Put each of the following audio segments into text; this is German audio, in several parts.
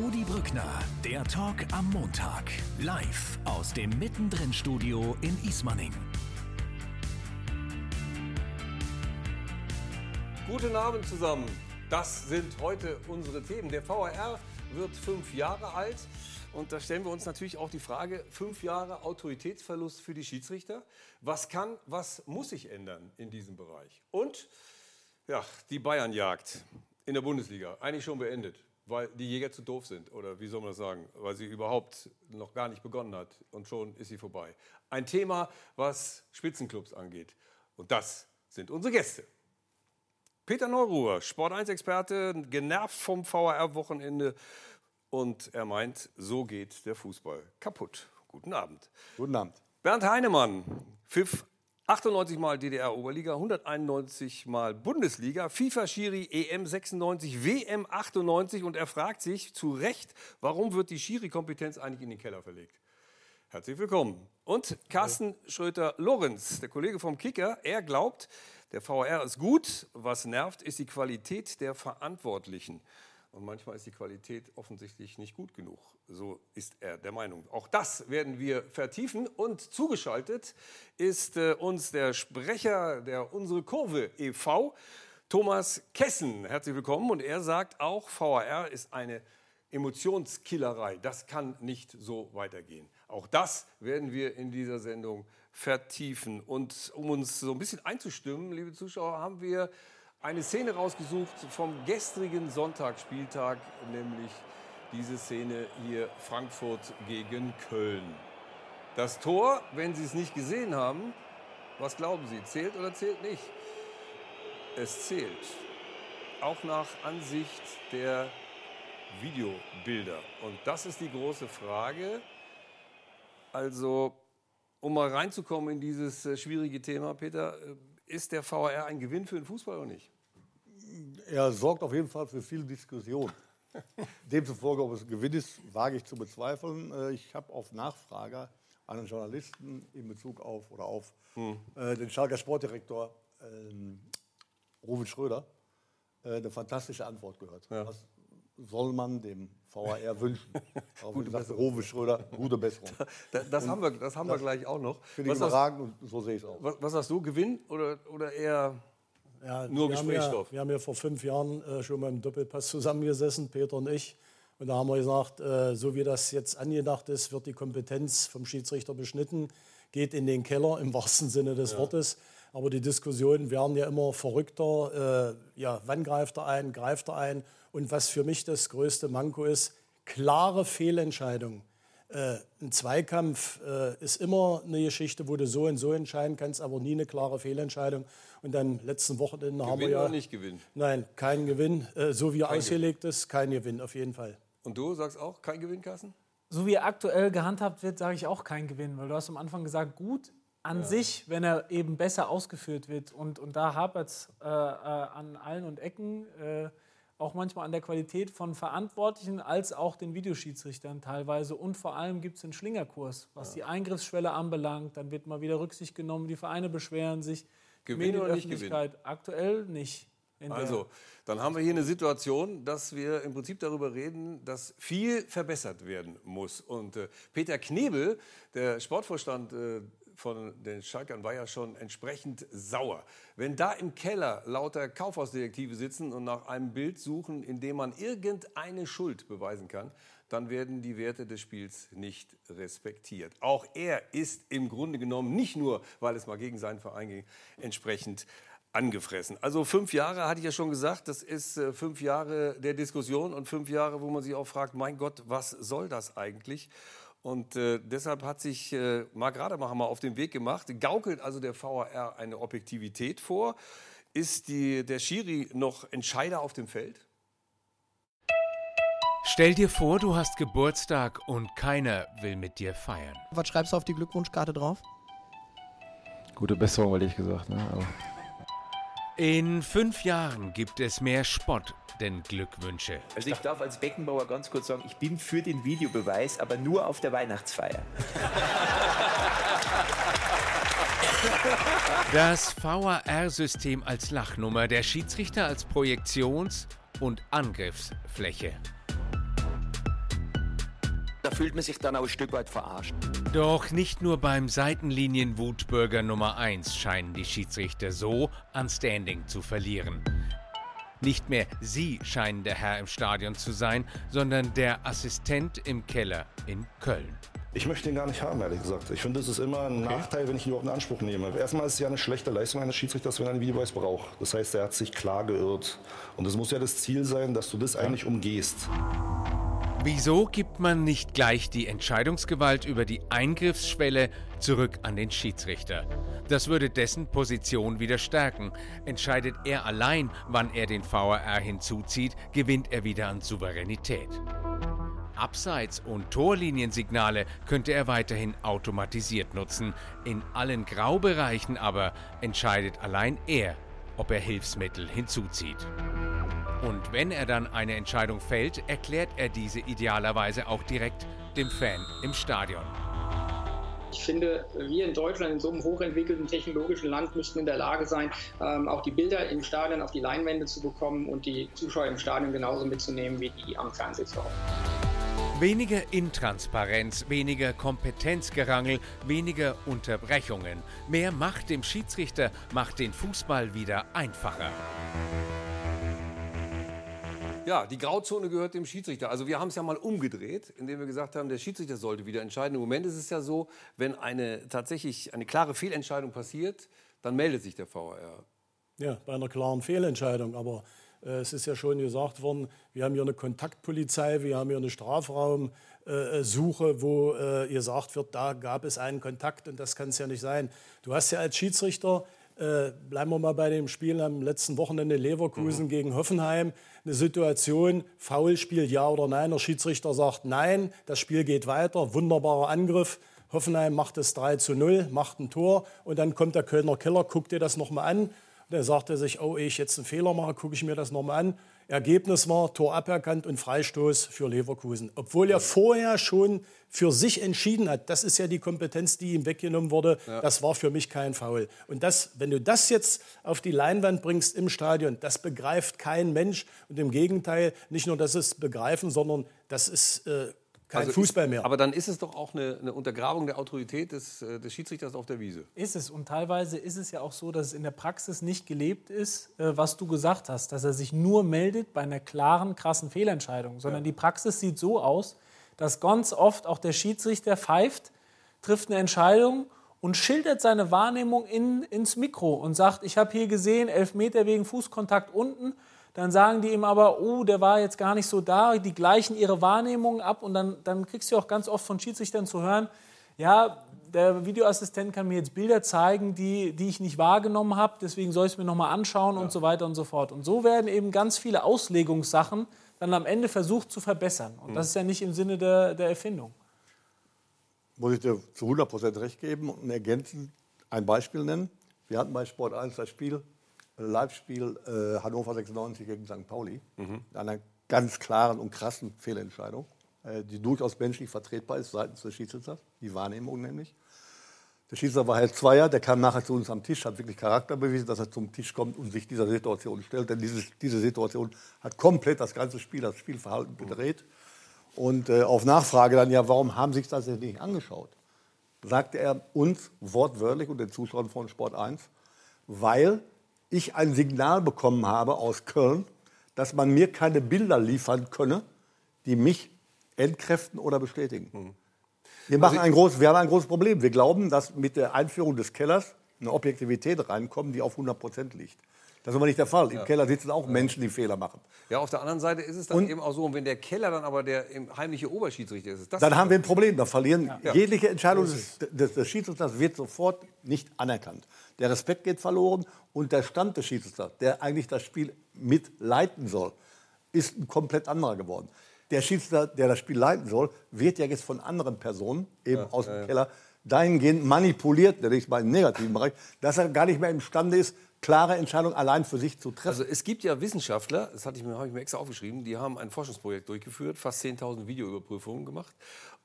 Rudi Brückner, der Talk am Montag. Live aus dem Mittendrin-Studio in Ismaning. Guten Abend zusammen. Das sind heute unsere Themen. Der VAR wird fünf Jahre alt. Und da stellen wir uns natürlich auch die Frage, fünf Jahre Autoritätsverlust für die Schiedsrichter. Was kann, was muss sich ändern in diesem Bereich? Und ja, die Bayernjagd in der Bundesliga, eigentlich schon beendet, weil die Jäger zu doof sind. Oder wie soll man das sagen? Weil sie überhaupt noch gar nicht begonnen hat und schon ist sie vorbei. Ein Thema, was Spitzenclubs angeht. Und das sind unsere Gäste. Peter Neuruhr, Sport 1-Experte, genervt vom VAR-Wochenende. Und er meint, so geht der Fußball kaputt. Guten Abend. Guten Abend. Bernd Heinemann, pfiff 98 Mal DDR-Oberliga, 191 Mal Bundesliga, FIFA-Schiri EM 96, WM 98 und er fragt sich zu Recht, warum wird die Schiri-Kompetenz eigentlich in den Keller verlegt? Herzlich willkommen. Und Carsten Schröter-Lorenz, der Kollege vom Kicker, er glaubt, der VR ist gut, was nervt, ist die Qualität der Verantwortlichen. Und manchmal ist die Qualität offensichtlich nicht gut genug. So ist er der Meinung. Auch das werden wir vertiefen. Und zugeschaltet ist äh, uns der Sprecher der Unsere Kurve e.V., Thomas Kessen. Herzlich willkommen. Und er sagt auch, VAR ist eine Emotionskillerei. Das kann nicht so weitergehen. Auch das werden wir in dieser Sendung vertiefen. Und um uns so ein bisschen einzustimmen, liebe Zuschauer, haben wir eine Szene rausgesucht vom gestrigen Sonntagsspieltag, nämlich diese Szene hier Frankfurt gegen Köln. Das Tor, wenn Sie es nicht gesehen haben, was glauben Sie, zählt oder zählt nicht? Es zählt. Auch nach Ansicht der Videobilder. Und das ist die große Frage. Also, um mal reinzukommen in dieses äh, schwierige Thema, Peter, äh, ist der VAR ein Gewinn für den Fußball oder nicht? Er sorgt auf jeden Fall für viel Diskussion. Demzufolge, ob es ein Gewinn ist, wage ich zu bezweifeln. Äh, ich habe auf Nachfrage einen Journalisten in Bezug auf oder auf hm. äh, den Schalker Sportdirektor ähm, Ruven Schröder äh, eine fantastische Antwort gehört. Ja. Was soll man dem VAR wünschen? gute gesagt, Ruven Schröder, gute Besserung. das, das haben wir, das haben wir gleich auch noch. Finde ich überragend und so sehe ich es auch. Was, was hast du, Gewinn oder, oder eher ja, Nur Gesprächsstoff. Wir haben ja vor fünf Jahren äh, schon mal im Doppelpass zusammengesessen, Peter und ich. Und da haben wir gesagt, äh, so wie das jetzt angedacht ist, wird die Kompetenz vom Schiedsrichter beschnitten, geht in den Keller im wahrsten Sinne des ja. Wortes. Aber die Diskussionen werden ja immer verrückter. Äh, ja, wann greift er ein, greift er ein? Und was für mich das größte Manko ist, klare Fehlentscheidungen. Äh, ein Zweikampf äh, ist immer eine Geschichte, wo du so und so entscheiden kannst, aber nie eine klare Fehlentscheidung. Und dann letzten Wochenende haben wir ja. Oder nicht Gewinn? Nein, kein Gewinn. Äh, so wie er ausgelegt Gewinn. ist, kein Gewinn, auf jeden Fall. Und du sagst auch kein Gewinn, Carsten? So wie er aktuell gehandhabt wird, sage ich auch kein Gewinn, weil du hast am Anfang gesagt, gut an ja. sich, wenn er eben besser ausgeführt wird. Und, und da hapert es äh, äh, an allen und Ecken. Auch manchmal an der Qualität von Verantwortlichen als auch den Videoschiedsrichtern teilweise. Und vor allem gibt es einen Schlingerkurs, was ja. die Eingriffsschwelle anbelangt. Dann wird mal wieder Rücksicht genommen, die Vereine beschweren sich. Gewinn oder nicht Gewinn? Aktuell nicht. Also, dann haben wir hier eine Situation, dass wir im Prinzip darüber reden, dass viel verbessert werden muss. Und äh, Peter Knebel, der Sportvorstand äh, von den Schalkern war ja schon entsprechend sauer. Wenn da im Keller lauter Kaufhausdetektive sitzen und nach einem Bild suchen, in dem man irgendeine Schuld beweisen kann, dann werden die Werte des Spiels nicht respektiert. Auch er ist im Grunde genommen nicht nur, weil es mal gegen seinen Verein ging, entsprechend angefressen. Also fünf Jahre, hatte ich ja schon gesagt, das ist äh, fünf Jahre der Diskussion und fünf Jahre, wo man sich auch fragt, mein Gott, was soll das eigentlich? Und äh, deshalb hat sich äh, Marc Rademacher mal auf den Weg gemacht, gaukelt also der VAR eine Objektivität vor. Ist die, der Schiri noch Entscheider auf dem Feld? Stell dir vor, du hast Geburtstag und keiner will mit dir feiern. Was schreibst du auf die Glückwunschkarte drauf? Gute Besserung, weil ich gesagt. Ne? Aber in fünf Jahren gibt es mehr Spott denn Glückwünsche. Also ich darf als Beckenbauer ganz kurz sagen, ich bin für den Videobeweis, aber nur auf der Weihnachtsfeier. Das VAR-System als Lachnummer, der Schiedsrichter als Projektions- und Angriffsfläche. fühlt man sich dann auch ein Stück weit verarscht. Doch nicht nur beim Seitenlinien-Wutbürger Nummer 1 scheinen die Schiedsrichter so an Standing zu verlieren. Nicht mehr sie scheinen der Herr im Stadion zu sein, sondern der Assistent im Keller in Köln. Ich möchte ihn gar nicht haben, ehrlich gesagt. Ich finde, es ist immer ein okay. Nachteil, wenn ich ihn überhaupt in Anspruch nehme. Erstmal ist es ja eine schlechte Leistung eines Schiedsrichters, wenn er einen Videobeweis braucht. Das heißt, er hat sich klar geirrt. Und es muss ja das Ziel sein, dass du das eigentlich umgehst. Wieso gibt man nicht gleich die Entscheidungsgewalt über die Eingriffsschwelle zurück an den Schiedsrichter? Das würde dessen Position wieder stärken. Entscheidet er allein, wann er den VAR hinzuzieht, gewinnt er wieder an Souveränität. Abseits- und Torliniensignale könnte er weiterhin automatisiert nutzen. In allen Graubereichen aber entscheidet allein er, ob er Hilfsmittel hinzuzieht. Und wenn er dann eine Entscheidung fällt, erklärt er diese idealerweise auch direkt dem Fan im Stadion. Ich finde, wir in Deutschland in so einem hochentwickelten technologischen Land müssten in der Lage sein, ähm, auch die Bilder im Stadion auf die Leinwände zu bekommen und die Zuschauer im Stadion genauso mitzunehmen wie die am Fernseh zu Weniger Intransparenz, weniger Kompetenzgerangel, weniger Unterbrechungen. Mehr Macht dem Schiedsrichter macht den Fußball wieder einfacher. Ja, die Grauzone gehört dem Schiedsrichter. Also wir haben es ja mal umgedreht, indem wir gesagt haben, der Schiedsrichter sollte wieder entscheiden. Im Moment ist es ja so, wenn eine tatsächlich eine klare Fehlentscheidung passiert, dann meldet sich der VAR. Ja, bei einer klaren Fehlentscheidung. Aber äh, es ist ja schon gesagt worden, wir haben hier eine Kontaktpolizei, wir haben hier eine Strafraumsuche, wo äh, gesagt wird, da gab es einen Kontakt und das kann es ja nicht sein. Du hast ja als Schiedsrichter, äh, bleiben wir mal bei dem Spiel am letzten Wochenende Leverkusen mhm. gegen Hoffenheim, eine Situation, Foulspiel ja oder nein. Der Schiedsrichter sagt nein, das Spiel geht weiter, wunderbarer Angriff. Hoffenheim macht es 3 zu 0, macht ein Tor und dann kommt der Kölner Killer, guckt dir das nochmal an dann sagte er sich, oh, ich jetzt einen Fehler mache, gucke ich mir das nochmal an. Ergebnis war Tor aberkannt und Freistoß für Leverkusen. Obwohl er vorher schon für sich entschieden hat, das ist ja die Kompetenz, die ihm weggenommen wurde, ja. das war für mich kein Foul. Und das, wenn du das jetzt auf die Leinwand bringst im Stadion, das begreift kein Mensch. Und im Gegenteil, nicht nur das ist begreifen, sondern das ist äh, kein also Fußball mehr. aber dann ist es doch auch eine, eine Untergrabung der Autorität des, äh, des, Schiedsrichters auf der Wiese. Ist es. Und teilweise ist es ja auch so, dass es in der Praxis nicht gelebt ist, äh, was du gesagt hast, dass er sich nur meldet bei einer klaren, krassen Fehlentscheidung. Sondern ja. die Praxis sieht so aus, dass ganz oft auch der Schiedsrichter pfeift, trifft eine Entscheidung und schildert seine Wahrnehmung in, ins Mikro und sagt, ich habe hier gesehen, elf Meter wegen Fußkontakt unten dann sagen die ihm aber, oh, der war jetzt gar nicht so da, die gleichen ihre Wahrnehmungen ab und dann, dann kriegst du auch ganz oft von Schiedsrichtern zu hören, ja, der Videoassistent kann mir jetzt Bilder zeigen, die, die ich nicht wahrgenommen habe, deswegen soll ich es mir nochmal anschauen ja. und so weiter und so fort. Und so werden eben ganz viele Auslegungssachen dann am Ende versucht zu verbessern. Und mhm. das ist ja nicht im Sinne der, der Erfindung. Muss ich dir zu 100 Prozent recht geben und ergänzend ein Beispiel nennen. Wir hatten bei Sport 1 das Spiel Live-Spiel äh, Hannover 96 gegen St. Pauli. Mhm. Einer ganz klaren und krassen Fehlentscheidung, äh, die durchaus menschlich vertretbar ist seitens des Schiedsrichters, die Wahrnehmung nämlich. Der Schiedsrichter war halt Zweier, der kam nachher zu uns am Tisch, hat wirklich Charakter bewiesen, dass er zum Tisch kommt und sich dieser Situation stellt. Denn dieses, diese Situation hat komplett das ganze Spiel, das Spielverhalten gedreht. Und äh, auf Nachfrage dann, ja, warum haben Sie sich das denn nicht angeschaut? Sagte er uns wortwörtlich und den Zuschauern von Sport 1, weil ich ein Signal bekommen habe aus Köln, dass man mir keine Bilder liefern könne, die mich entkräften oder bestätigen. Mhm. Wir, machen also ein groß, wir haben ein großes Problem. Wir glauben, dass mit der Einführung des Kellers eine Objektivität reinkommt, die auf 100 Prozent liegt. Das ist aber nicht der Fall. Im Keller sitzen auch Menschen, die Fehler machen. Ja, auf der anderen Seite ist es dann und eben auch so, und wenn der Keller dann aber der heimliche Oberschiedsrichter ist, ist dann haben wir ein Problem. Da verlieren ja. jegliche Entscheidung des, des, des Schiedsrichters wird sofort nicht anerkannt. Der Respekt geht verloren und der Stand des Schiedsrichters, der eigentlich das Spiel mitleiten soll, ist ein komplett anderer geworden. Der Schiedsrichter, der das Spiel leiten soll, wird ja jetzt von anderen Personen, eben ja, aus dem ja, Keller, dahingehend manipuliert, nenne ich es mal im negativen Bereich, dass er gar nicht mehr imstande ist, klare Entscheidungen allein für sich zu treffen. Also es gibt ja Wissenschaftler, das hatte ich mir, habe ich mir extra aufgeschrieben, die haben ein Forschungsprojekt durchgeführt, fast 10.000 Videoüberprüfungen gemacht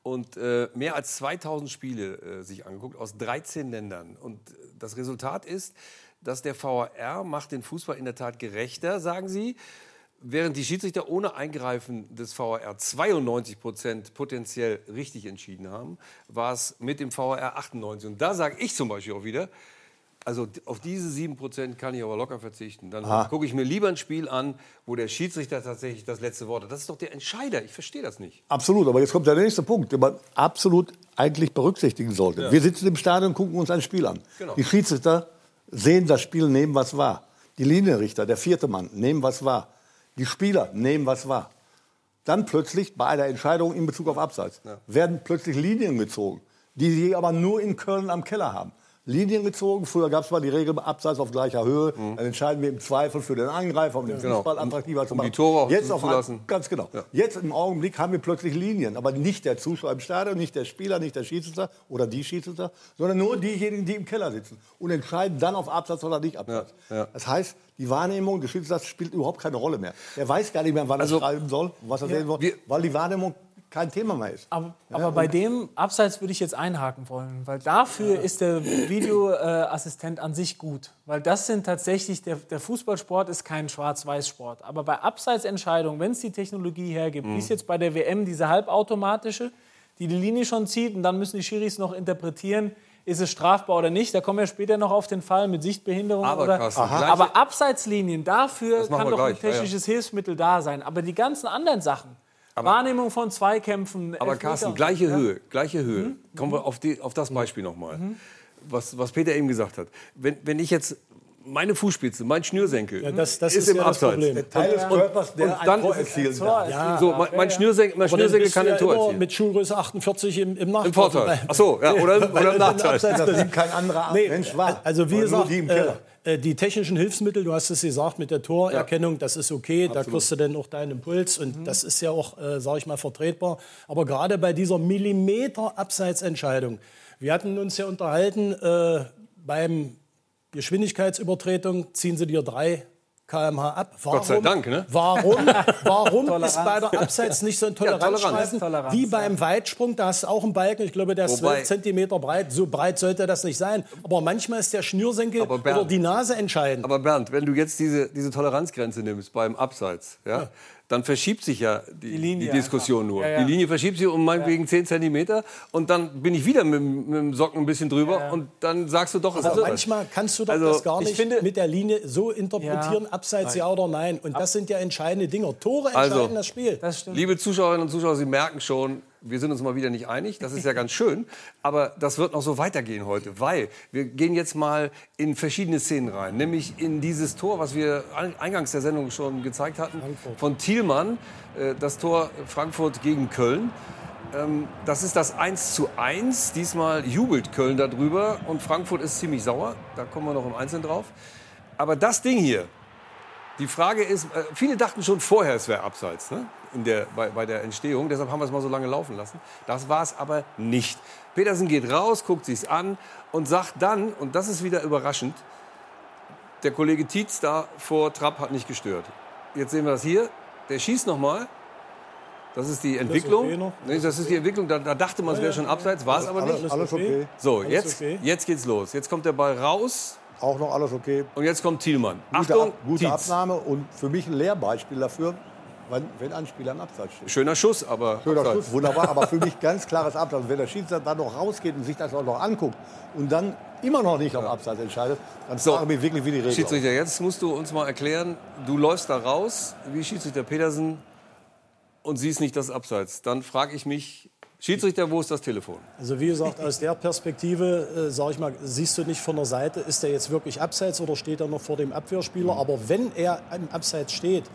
und äh, mehr als 2.000 Spiele äh, sich angeguckt aus 13 Ländern. Und das Resultat ist, dass der VAR macht den Fußball in der Tat gerechter, sagen sie während die Schiedsrichter ohne Eingreifen des VAR 92 Prozent potenziell richtig entschieden haben, war es mit dem VAR 98. Und da sage ich zum Beispiel auch wieder, also auf diese 7% kann ich aber locker verzichten. Dann gucke ich mir lieber ein Spiel an, wo der Schiedsrichter tatsächlich das letzte Wort hat. Das ist doch der Entscheider. Ich verstehe das nicht. Absolut, aber jetzt kommt der nächste Punkt, den man absolut eigentlich berücksichtigen sollte. Ja. Wir sitzen im Stadion und gucken uns ein Spiel an. Genau. Die Schiedsrichter sehen das Spiel, nehmen was wahr. Die Linienrichter, der vierte Mann, nehmen was wahr. Die Spieler nehmen was wahr. Dann plötzlich bei einer Entscheidung in Bezug auf Abseits werden plötzlich Linien gezogen, die sie aber nur in Köln am Keller haben. Linien gezogen. Früher gab es mal die Regel Abseits auf gleicher Höhe. Dann entscheiden wir im Zweifel für den Angreifer, um den Genau. Fußball attraktiver zu Um die machen. Tore auch Jetzt auf zuzulassen. Ganz genau. Jetzt im Augenblick haben wir plötzlich Linien, aber nicht der Zuschauer im Stadion, nicht der Spieler, nicht der Schiedsrichter oder die Schiedsrichter, sondern nur diejenigen, die im Keller sitzen und entscheiden dann auf Absatz oder nicht Absatz. ja. Das heißt, die Wahrnehmung des Schiedsrichters spielt überhaupt keine Rolle mehr. Er weiß gar nicht mehr, wann Also, er schreiben soll, was er Ja. sehen soll, weil die Wahrnehmung kein Thema mehr ist. Aber, Ja, aber bei dem Abseits würde ich jetzt einhaken wollen, weil dafür ist der Videoassistent an sich gut. Weil das sind tatsächlich, der, der Fußballsport ist kein Schwarz-Weiß-Sport. Aber bei Abseitsentscheidungen, wenn es die Technologie hergibt, wie es jetzt bei der WM, diese halbautomatische, die die Linie schon zieht und dann müssen die Schiris noch interpretieren, ist es strafbar oder nicht. Da kommen wir später noch auf den Fall mit Sichtbehinderung. Aber, oder, Carsten, aber Abseitslinien, dafür kann doch gleich, ein ja, ja. technisches Hilfsmittel da sein. Aber die ganzen anderen Sachen, Wahrnehmung von Zweikämpfen, Aber Carsten, gleiche Ja. Höhe, gleiche Höhe. Kommen wir auf, die, auf das Beispiel nochmal. Was, was Peter eben gesagt hat. Wenn, wenn ich jetzt meine Fußspitze, mein Schnürsenkel Ja, das- das ist, ist im ja Abseits. Problem. Der Teil des Und- Körpers, der und ein dann Tor erzielen kann. erzielen. So, mein, mein Schnürsenkel, mein Aber Schnürsenkel kann ein ja Tor immer erzielen. mit Schuhgröße 48 im, im Nachteil. Im Vorteil. Ach so, ja, oder im- oder im Nachteil. Das nimmt kein anderer Nee, Mensch wahr. Also wie gesagt, die äh, die technischen Hilfsmittel, du hast es gesagt, mit der Torerkennung, das ist okay, da kriegst du dann auch deinen Impuls und Mhm. das ist ja auch, äh, sage ich mal, vertretbar. Aber gerade bei dieser Millimeter-Abseitsentscheidung, wir hatten uns ja unterhalten, äh, beim Geschwindigkeitsübertretung ziehen sie dir drei kmh ab. Warum, Gott sei Dank, ne? Warum, warum ist bei der Abseits nicht so ein Toleranz. Toleranzstreifen Toleranz, wie beim Weitsprung? Da hast du auch einen Balken, ich glaube, der ist Wobei- 12 Zentimeter breit. So breit sollte das nicht sein. Aber manchmal ist der Schnürsenkel Bernd- oder die Nase entscheidend. Aber Bernd, wenn du jetzt diese, diese Toleranzgrenze nimmst beim Abseits, ja, dann verschiebt sich ja die, die, Linie Diskussion einfach. nur. Ja, ja. Die Linie verschiebt sich um meinetwegen 10 Zentimeter und dann bin ich wieder mit, dem- mit dem Socken ein bisschen drüber Ja, ja. und dann sagst du doch, es Aber ist Abseits. manchmal kannst du doch Also, das gar ich nicht finde- mit der Linie so interpretieren, Ja. abseits ja oder nein. Und das sind ja entscheidende Dinge. Tore Also, entscheiden das Spiel. Das. Liebe Zuschauerinnen und Zuschauer, Sie merken schon, wir sind uns mal wieder nicht einig. Das ist ja ganz schön. Aber das wird noch so weitergehen heute, weil wir gehen jetzt mal in verschiedene Szenen rein. Nämlich in dieses Tor, was wir ein- eingangs der Sendung schon gezeigt hatten, von Thielmann. äh, Das Tor Frankfurt gegen Köln. Ähm, Das ist das 1 zu 1. Diesmal jubelt Köln darüber und Frankfurt ist ziemlich sauer. Da kommen wir noch im Einzelnen drauf. Aber das Ding hier, die Frage ist, äh, viele dachten schon vorher, es wäre abseits ne? In der, bei, bei der Entstehung. Deshalb haben wir es mal so lange laufen lassen. Das war es aber nicht. Petersen geht raus, guckt sich's an und sagt dann, und das ist wieder überraschend, der Kollege Tietz da vor Trapp hat nicht gestört. Jetzt sehen wir das hier. Der schießt noch mal. Das ist die Entwicklung. okay noch? Nee, das ist die Entwicklung. Da, da dachte man, es wäre schon abseits, war es aber nicht. Alles, okay. So, jetzt, okay. jetzt geht's los. Jetzt kommt der Ball raus Auch noch alles okay. und jetzt kommt Thielmann. Gute, Achtung, Ab, gute Tietz. Abnahme und für mich ein Lehrbeispiel dafür, wenn, wenn ein Spieler im Abseits steht. Schöner Schuss, aber Schöner abseits. Schuss, wunderbar, aber für mich ganz klares Abseits. Wenn der Schiedsrichter dann noch rausgeht und sich das auch noch anguckt und dann immer noch nicht auf Abseits entscheidet, dann So. frage ich mich wirklich, wie die Regel Schiedsrichter, jetzt musst du uns mal erklären, du läufst da raus, wie Schiedsrichter Petersen, und siehst nicht das Abseits. Dann frage ich mich, Schiedsrichter, wo ist das Telefon? Also wie gesagt, aus der Perspektive, äh, sage ich mal, siehst du nicht von der Seite, ist er jetzt wirklich abseits oder steht er noch vor dem Abwehrspieler. Aber wenn er im Abseits steht,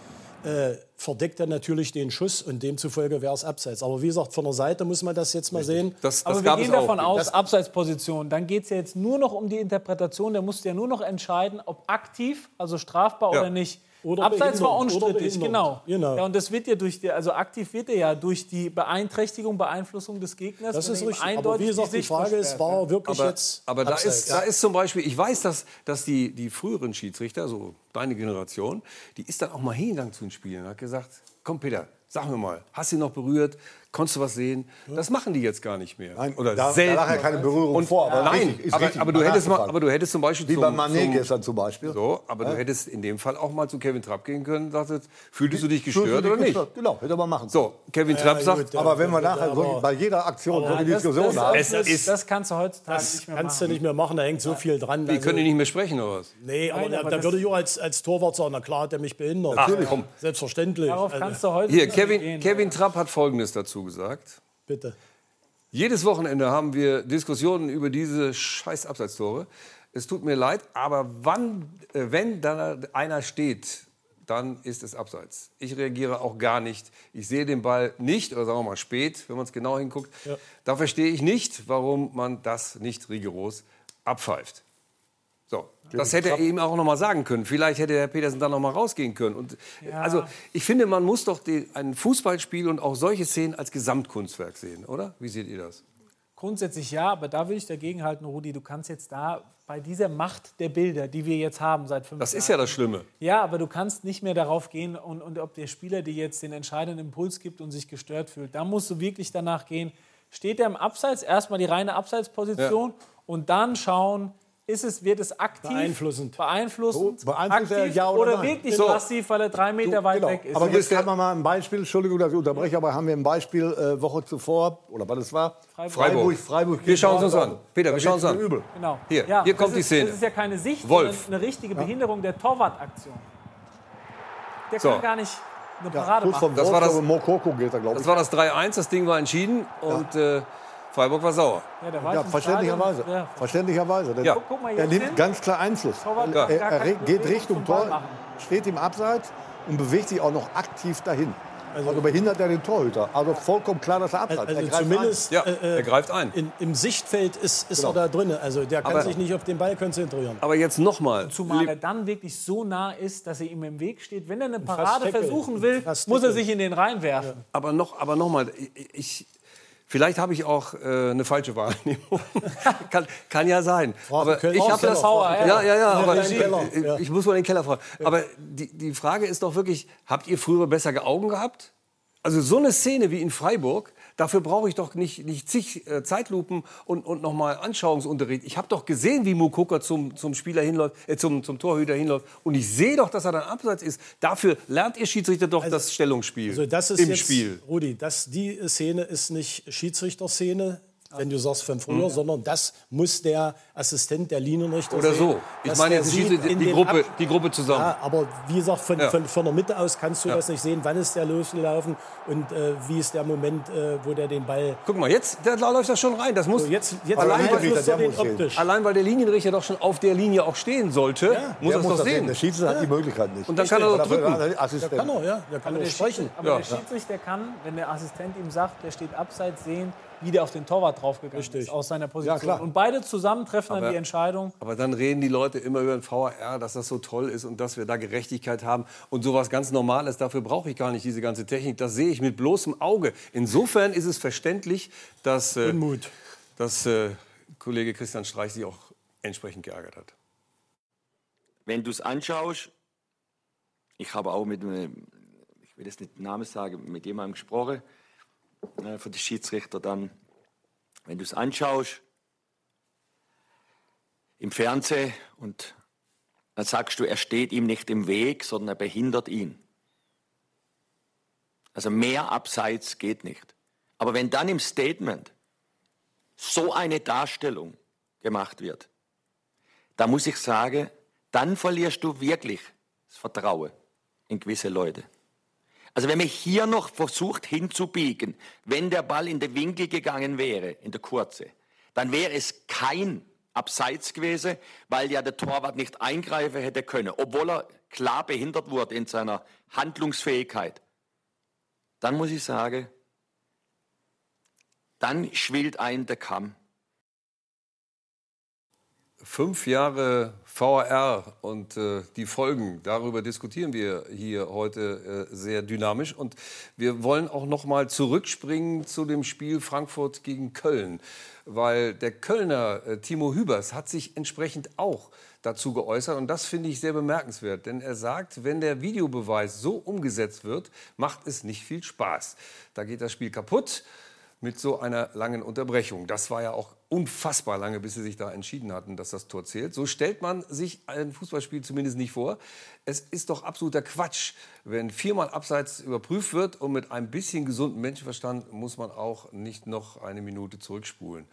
äh, verdeckt er natürlich den Schuss und demzufolge wäre es abseits. Aber wie gesagt, von der Seite muss man das jetzt mal sehen. Das, das Aber wir gab gehen es auch. davon aus, Das- Abseitsposition. Dann geht es ja jetzt nur noch um die Interpretation. Der musste ja nur noch entscheiden, ob aktiv, also strafbar Ja. oder nicht. Oder Abseits war unstrittig, genau. Genau. Ja, und das wird ja durch die, also aktiv wird er ja durch die Beeinträchtigung, Beeinflussung des Gegners. Das ist richtig. Aber eindeutig wie gesagt, die Sicht Frage ist, war er wirklich aber, jetzt aber da abseits? ist, da ist zum Beispiel, ich weiß, dass, dass die, die früheren Schiedsrichter, so deine Generation, die ist dann auch mal hingegangen zu den Spielen und hat gesagt, komm Peter, sag mir mal, hast du ihn noch berührt? Konntest du was sehen. Das machen die jetzt gar nicht mehr. Nein, Oder da, selten. da lag ja keine Berührung Und, vor. Aber nein, richtig, aber, richtig, aber, du hättest mal, aber du hättest zum Beispiel Wie bei Mané zum, gestern zum Beispiel. So, aber Ja. du hättest in dem Fall auch mal zu Kevin Trapp gehen können und sagtest, fühltest du dich Fühlst du gestört dich oder nicht? gestört? Genau, hätte man machen So, Kevin Trapp sagt, aber wenn wir nachher so bei jeder Aktion so eine das, Diskussion haben, das, das, das kannst du heutzutage Das nicht mehr kannst machen. du nicht mehr machen, da hängt so viel dran. wie Also- können die nicht mehr sprechen oder was? Nee, aber, Nein, da, aber da das- würde ich auch als, als Torwart sagen, na klar hat er mich behindert. Ach, komm. Selbstverständlich. Darauf Also, kannst du heute Hier, nicht Kevin, Trapp hat Folgendes dazu gesagt. bitte. Jedes Wochenende haben wir Diskussionen über diese scheiß Abseitstore. Es tut mir leid, aber wann, äh, wenn da einer steht, dann ist es abseits. Ich reagiere auch gar nicht. Ich sehe den Ball nicht, oder sagen wir mal spät, wenn man es genau hinguckt. Da verstehe ich nicht, warum man das nicht rigoros abpfeift. So, das hätte er ihm auch noch mal sagen können. Vielleicht hätte Herr Petersen dann noch mal rausgehen können. Und also ich finde, man muss doch die, ein Fußballspiel und auch solche Szenen als Gesamtkunstwerk sehen, oder? Wie seht ihr das? Grundsätzlich ja, aber da will ich dagegen halten, Rudi. Du kannst jetzt da bei dieser Macht der Bilder, die wir jetzt haben seit fünf Das Jahren. ist ja das Schlimme. Ja, aber du kannst nicht mehr darauf gehen und, und ob der Spieler dir jetzt den entscheidenden Impuls gibt und sich gestört fühlt. Da musst du wirklich danach gehen. Steht er im Abseits, erstmal die reine Abseitsposition und dann schauen, ist es, wird es aktiv Beeinflussend. beeinflussend, So, beeinflusst er aktiv ja oder oder, nein? wirklich So. passiv, weil er drei Meter weit Genau. weg ist. Aber jetzt haben wir mal ein Beispiel, Entschuldigung, dass ich unterbreche, aber haben wir ein Beispiel äh, Woche zuvor, oder was es war? Freiburg. Freiburg Wir schauen es uns an. Peter, wir schauen es an. Übel. Genau. Hier, ja, hier kommt die ist, Szene. Das ist ja keine Sicht, Wolf. sondern eine richtige Behinderung der Torwartaktion. Der So. kann gar nicht eine Ja, Parade kurz machen. Das war das- Wolfsburg, Mokoko geht da, glaube Das war das 3-1, das Ding war entschieden und äh, Freiburg war sauer. Ja, der war Ja, verständlicherweise. Ja. Verständlicherweise. Ja. Er nimmt hin. ganz klar Einfluss. Torwart Ja. Er, er geht Richtung Tor, steht im Abseits und bewegt sich auch noch aktiv dahin. Also, behindert er den Torhüter. Also vollkommen klar, dass er abseits. Also er greift zumindest Ja, äh, er greift ein. in, im Sichtfeld ist, ist Genau. er da drin. Also der kann Aber- sich nicht auf den Ball konzentrieren. Aber jetzt nochmal. Zumal er dann wirklich so nah ist, dass er ihm im Weg steht. Wenn er eine Parade versuchen will, muss er sich in den reinwerfen. Aber noch, aber noch mal, ich, ich, vielleicht habe ich auch äh, eine falsche Wahrnehmung. kann, kann ja sein. Aber Köln- ich habe das. Keller. Ja, ja, ja. Aber ich, Keller, ich, muss mal in den Keller fragen. Aber die, die Frage ist doch wirklich: Habt ihr früher bessere Augen gehabt? Also so eine Szene wie in Freiburg. Dafür brauche ich doch nicht, nicht zig äh, Zeitlupen und, und nochmal Anschauungsunterricht. Ich habe doch gesehen, wie Mukoko zum, zum Spieler hinläuft, äh, zum, zum Torhüter hinläuft. Und ich sehe doch, dass er dann abseits ist. Dafür lernt ihr Schiedsrichter doch das Stellungsspiel Also das ist im jetzt, Spiel. Rudi, das, die Szene ist nicht Schiedsrichterszene, wenn du sagst von früher, sondern das muss der Assistent der Linienrichter Oder sehen, so. Ich meine jetzt sieht die, die, in die, den Gruppe, Ab- die Gruppe zusammen. Ja, aber wie gesagt, von, Ja. von, von der Mitte aus kannst du Ja. das nicht sehen, wann ist der losgelaufen und äh, wie ist der Moment, äh, wo der den Ball... Guck mal, jetzt da läuft das schon rein. Das muss So, jetzt jetzt Linienrichter, er der den optisch. allein weil der Linienrichter doch schon auf der Linie auch stehen sollte, muss Der er es muss doch das sehen. sehen. Der Schiedsrichter hat die Möglichkeit nicht. Und dann kann er doch drücken. er Assistent. Kann er, ja, der kann Aber der, sprechen. Schiedsrichter, aber der Schiedsrichter kann, wenn der Assistent ihm sagt, der steht abseits, sehen, wie der auf den Torwart draufgegangen Richtig. ist aus seiner Position. klar. Und beide zusammen treffen dann Aber- die Entscheidung. Aber dann reden die Leute immer über den VAR, dass das so toll ist und dass wir da Gerechtigkeit haben und sowas ganz Normales. Dafür brauche ich gar nicht diese ganze Technik. Das sehe ich mit bloßem Auge. Insofern ist es verständlich, dass, äh, dass äh, Kollege Christian Streich sich auch entsprechend geärgert hat. Wenn du es anschaust, ich habe auch mit, einem- ich will jetzt nicht Namen sagen, mit jemandem gesprochen, äh, von den Schiedsrichter dann, wenn du es anschaust, im Fernsehen und dann sagst du, er steht ihm nicht im Weg, sondern er behindert ihn. Also mehr abseits geht nicht. Aber wenn dann im Statement so eine Darstellung gemacht wird, da muss ich sagen, dann verlierst du wirklich das Vertrauen in gewisse Leute. Also wenn man hier noch versucht hinzubiegen, wenn der Ball in den Winkel gegangen wäre, in der Kurze, dann wäre es kein Abseits gewesen, weil ja der Torwart nicht eingreifen hätte können, obwohl er klar behindert wurde in seiner Handlungsfähigkeit. Dann muss ich sagen, dann schwillt ein der Kamm. Fünf Jahre VAR und äh, die Folgen, darüber diskutieren wir hier heute äh, sehr dynamisch. Und wir wollen auch noch mal zurückspringen zu dem Spiel Frankfurt gegen Köln. Weil der Kölner äh, Timo Hübers hat sich entsprechend auch dazu geäußert und das finde ich sehr bemerkenswert, denn er sagt, wenn der Videobeweis so umgesetzt wird, macht es nicht viel Spaß. Da geht das Spiel kaputt mit so einer langen Unterbrechung. Das war ja auch unfassbar lange, bis sie sich da entschieden hatten, dass das Tor zählt. So stellt man sich ein Fußballspiel zumindest nicht vor. Es ist doch absoluter Quatsch, wenn viermal abseits überprüft wird und mit ein bisschen gesunden Menschenverstand muss man auch nicht noch eine Minute zurückspulen.